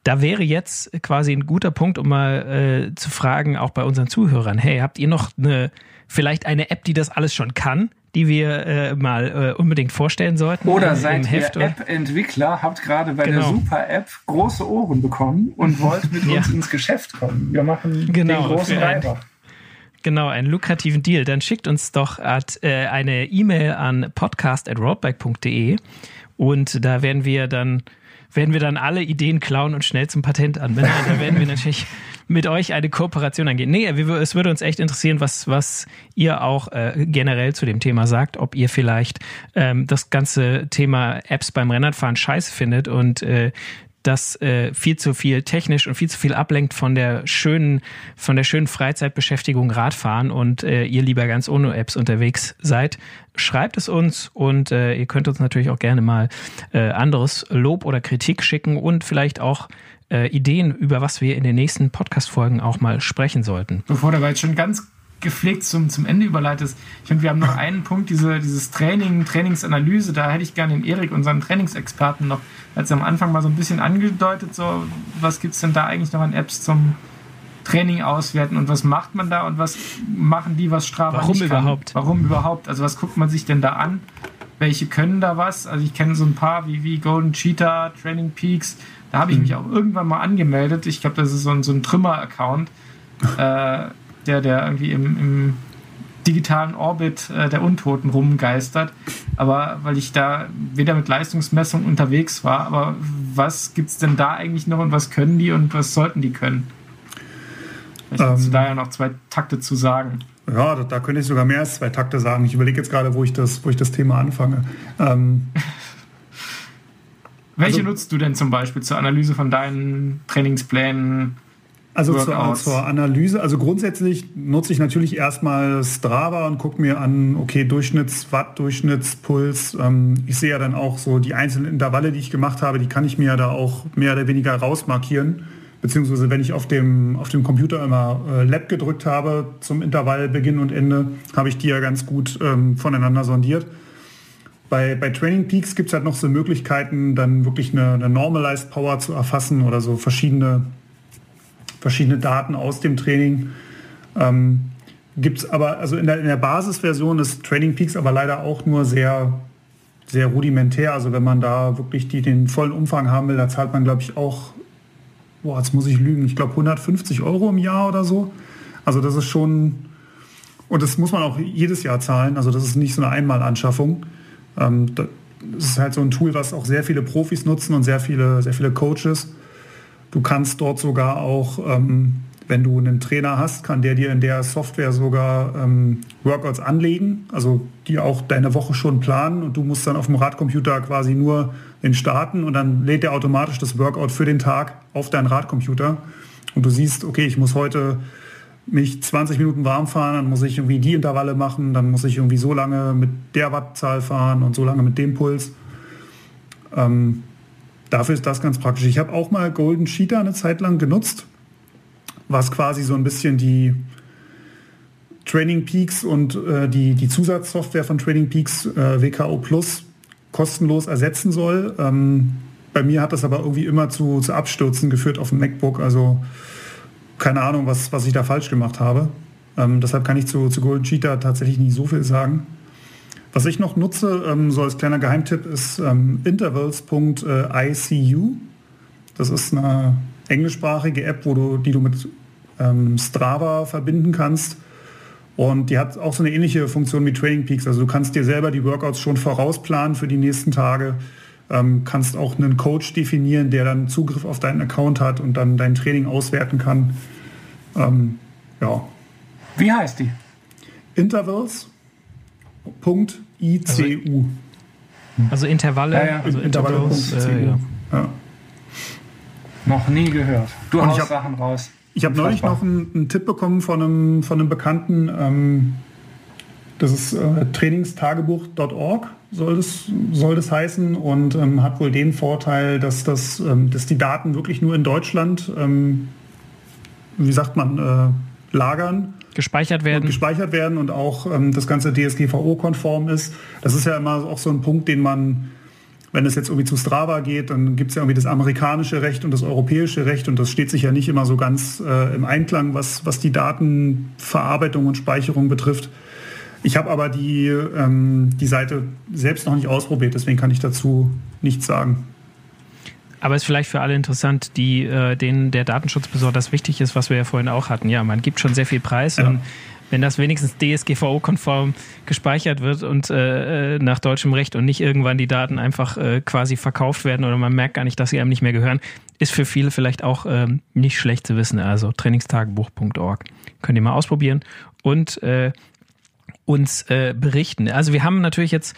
da wäre jetzt quasi ein guter Punkt, um mal äh, zu fragen, auch bei unseren Zuhörern, hey, habt ihr noch eine, vielleicht eine App, die das alles schon kann? Die wir äh, mal äh, unbedingt vorstellen sollten. Oder seid ihr App-Entwickler, habt gerade bei genau. der Super-App große Ohren bekommen und wollt mit ja. uns ins Geschäft kommen. Wir machen genau, den großen Reiter. Genau, einen lukrativen Deal. Dann schickt uns doch äh, eine E-Mail an podcast.roadbike.de und da werden wir dann werden wir dann alle Ideen klauen und schnell zum Patent anwenden. Da werden wir natürlich mit euch eine Kooperation angehen. Nee, es würde uns echt interessieren, was, was ihr auch äh, generell zu dem Thema sagt, ob ihr vielleicht ähm, das ganze Thema Apps beim Rennradfahren scheiße findet und äh, das äh, viel zu viel technisch und viel zu viel ablenkt von der schönen, von der schönen Freizeitbeschäftigung Radfahren und äh, ihr lieber ganz ohne Apps unterwegs seid, schreibt es uns und äh, ihr könnt uns natürlich auch gerne mal äh, anderes Lob oder Kritik schicken und vielleicht auch äh, Ideen, über was wir in den nächsten Podcast-Folgen auch mal sprechen sollten. Bevor du jetzt schon ganz gepflegt zum, zum Ende überleitest, ich finde, wir haben noch einen Punkt, diese, dieses Training, Trainingsanalyse, da hätte ich gerne den Erik, unseren Trainingsexperten, noch als am Anfang mal so ein bisschen angedeutet, so, was gibt es denn da eigentlich noch an Apps zum Training auswerten und was macht man da und was machen die, was Strava Warum überhaupt? Warum überhaupt? Also was guckt man sich denn da an? Welche können da was? Also ich kenne so ein paar wie, wie Golden Cheetah, Training Peaks, da habe ich mhm. mich auch irgendwann mal angemeldet. Ich glaube, das ist so ein, so ein Trümmer-Account, äh, der, der irgendwie im, im digitalen Orbit äh, der Untoten rumgeistert. Aber weil ich da weder mit Leistungsmessung unterwegs war, aber was gibt es denn da eigentlich noch und was können die und was sollten die können? Vielleicht ähm, du da ja noch zwei Takte zu sagen. Ja, da, da, könnte ich sogar mehr als zwei Takte sagen. Ich überlege jetzt gerade, wo ich das, wo ich das Thema anfange. Ähm, Welche also, nutzt du denn zum Beispiel zur Analyse von deinen Trainingsplänen? Also zur, zur, Analyse, also grundsätzlich nutze ich natürlich erstmal Strava und gucke mir an, okay, Durchschnittswatt, Durchschnittspuls. Ähm, ich sehe ja dann auch so die einzelnen Intervalle, die ich gemacht habe, die kann ich mir ja da auch mehr oder weniger rausmarkieren. Beziehungsweise wenn ich auf dem, auf dem Computer immer äh, Lab gedrückt habe zum Intervallbeginn und Ende, habe ich die ja ganz gut ähm, voneinander sondiert. Bei, bei Training Peaks gibt es halt noch so Möglichkeiten, dann wirklich eine, eine Normalized Power zu erfassen oder so verschiedene, verschiedene Daten aus dem Training. Ähm, gibt es aber, also in der, in der Basisversion ist Training Peaks aber leider auch nur sehr, sehr rudimentär. Also wenn man da wirklich die, den vollen Umfang haben will, da zahlt man, glaube ich, auch, boah, jetzt muss ich lügen, ich glaube 150 Euro im Jahr oder so. Also das ist schon, und das muss man auch jedes Jahr zahlen. Also das ist nicht so eine Einmalanschaffung. Ähm, das ist halt so ein Tool, was auch sehr viele Profis nutzen und sehr viele, sehr viele Coaches. Du kannst dort sogar auch, ähm, wenn du einen Trainer hast, kann der dir in der Software sogar ähm, Workouts anlegen, also die auch deine Woche schon planen und du musst dann auf dem Radcomputer quasi nur den starten und dann lädt er automatisch das Workout für den Tag auf deinen Radcomputer und du siehst, okay, ich muss heute mich 20 Minuten warm fahren, dann muss ich irgendwie die Intervalle machen, dann muss ich irgendwie so lange mit der Wattzahl fahren und so lange mit dem Puls. Ähm, dafür ist das ganz praktisch. Ich habe auch mal Golden Cheetah eine Zeit lang genutzt, was quasi so ein bisschen die Training Peaks und äh, die, die Zusatzsoftware von Training Peaks äh, WKO Plus kostenlos ersetzen soll. Ähm, bei mir hat das aber irgendwie immer zu, zu Abstürzen geführt auf dem MacBook. Also keine Ahnung, was, was ich da falsch gemacht habe. Ähm, deshalb kann ich zu, zu Golden Cheetah tatsächlich nicht so viel sagen. Was ich noch nutze, ähm, so als kleiner Geheimtipp, ist ähm, intervals.icu. Das ist eine englischsprachige App, wo du, die du mit ähm, Strava verbinden kannst. Und die hat auch so eine ähnliche Funktion wie Training Peaks. Also du kannst dir selber die Workouts schon vorausplanen für die nächsten Tage. Ähm, kannst auch einen Coach definieren, der dann Zugriff auf deinen Account hat und dann dein Training auswerten kann. Ähm, ja. Wie heißt die? Intervals. ICU. Also, also Intervalle, ja, ja. also Intervals, äh, ja. ja. Noch nie gehört. Du und haust Sachen raus. Ich habe neulich noch einen, einen, Tipp bekommen von einem, von einem Bekannten. Ähm, das ist äh, trainingstagebuch.org soll das, soll das heißen und ähm, hat wohl den Vorteil, dass, das, ähm, dass die Daten wirklich nur in Deutschland, ähm, wie sagt man, äh, lagern gespeichert werden. Und gespeichert werden und auch ähm, das ganze DSGVO-konform ist. Das ist ja immer auch so ein Punkt, den man, wenn es jetzt irgendwie zu Strava geht, dann gibt es ja irgendwie das amerikanische Recht und das europäische Recht und das steht sich ja nicht immer so ganz äh, im Einklang, was, was die Datenverarbeitung und Speicherung betrifft. Ich habe aber die, ähm, die Seite selbst noch nicht ausprobiert, deswegen kann ich dazu nichts sagen. Aber es ist vielleicht für alle interessant, die, äh, denen der Datenschutz besonders wichtig ist, was wir ja vorhin auch hatten. Ja, man gibt schon sehr viel Preis ja. und wenn das wenigstens DSGVO-konform gespeichert wird und äh, äh, nach deutschem Recht und nicht irgendwann die Daten einfach äh, quasi verkauft werden oder man merkt gar nicht, dass sie einem nicht mehr gehören, ist für viele vielleicht auch ähm, nicht schlecht zu wissen. Also trainingstagebuch.org. Könnt ihr mal ausprobieren und äh, uns äh, berichten. Also wir haben natürlich jetzt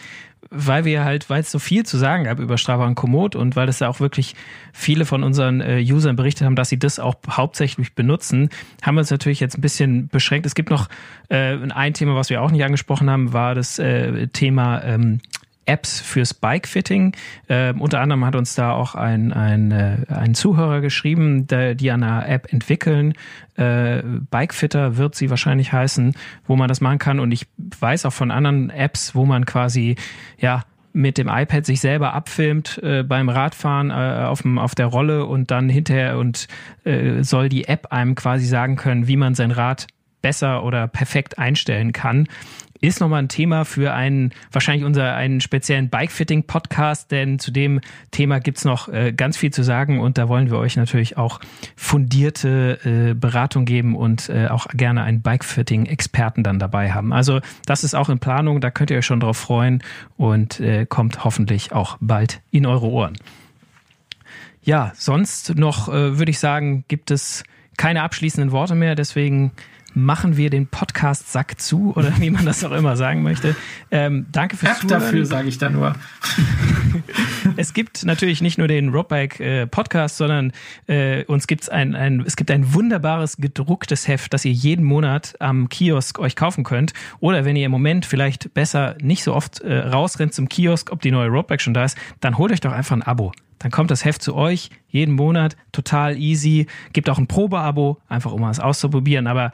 weil wir halt, weil es so viel zu sagen gab über Strava und Komoot und weil es ja auch wirklich viele von unseren äh, Usern berichtet haben, dass sie das auch hauptsächlich benutzen, haben wir uns natürlich jetzt ein bisschen beschränkt. Es gibt noch äh, ein Thema, was wir auch nicht angesprochen haben, war das äh, Thema ähm, Apps fürs Bikefitting. Äh, unter anderem hat uns da auch ein, ein, äh, ein Zuhörer geschrieben, der, die an einer App entwickeln. Äh, Bikefitter wird sie wahrscheinlich heißen, wo man das machen kann. Und ich weiß auch von anderen Apps, wo man quasi, ja, mit dem iPad sich selber abfilmt äh, beim Radfahren äh, auf, dem, auf der Rolle und dann hinterher und äh, soll die App einem quasi sagen können, wie man sein Rad besser oder perfekt einstellen kann ist nochmal ein Thema für einen, wahrscheinlich unser einen speziellen Bikefitting-Podcast, denn zu dem Thema gibt's noch äh, ganz viel zu sagen und da wollen wir euch natürlich auch fundierte äh, Beratung geben und äh, auch gerne einen Bikefitting-Experten dann dabei haben. Also das ist auch in Planung, da könnt ihr euch schon drauf freuen und äh, kommt hoffentlich auch bald in eure Ohren. Ja, sonst noch äh, würde ich sagen, gibt es keine abschließenden Worte mehr, deswegen machen wir den Podcast Sack zu oder wie man das auch immer sagen möchte. Ähm, danke fürs App Zuhören. dafür, sage ich da nur. es gibt natürlich nicht nur den Roadbike äh, Podcast, sondern äh, uns gibt's ein, ein, es gibt ein wunderbares gedrucktes Heft, das ihr jeden Monat am Kiosk euch kaufen könnt. Oder wenn ihr im Moment vielleicht besser nicht so oft äh, rausrennt zum Kiosk, ob die neue Roadbike schon da ist, dann holt euch doch einfach ein Abo. Dann kommt das Heft zu euch jeden Monat, total easy. Gibt auch ein Probeabo, einfach um es auszuprobieren. Aber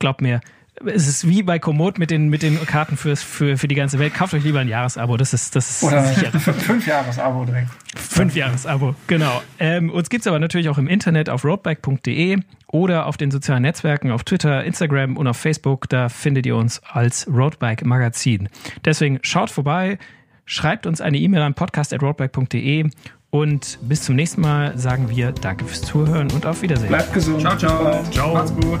glaubt mir, es ist wie bei Komoot mit den, mit den Karten fürs, für, für die ganze Welt. Kauft euch lieber ein Jahresabo. Das ist, das ist Oder sicher. fünf Jahresabo direkt. Fünf Jahresabo, genau. Ähm, uns gibt's aber natürlich auch im Internet auf roadbike.de oder auf den sozialen Netzwerken auf Twitter, Instagram und auf Facebook. Da findet ihr uns als Roadbike Magazin. Deswegen schaut vorbei, schreibt uns eine E-Mail an podcast.roadbike.de und bis zum nächsten Mal sagen wir Danke fürs Zuhören und auf Wiedersehen. Bleibt gesund. Ciao, ciao. Ciao. Macht's gut.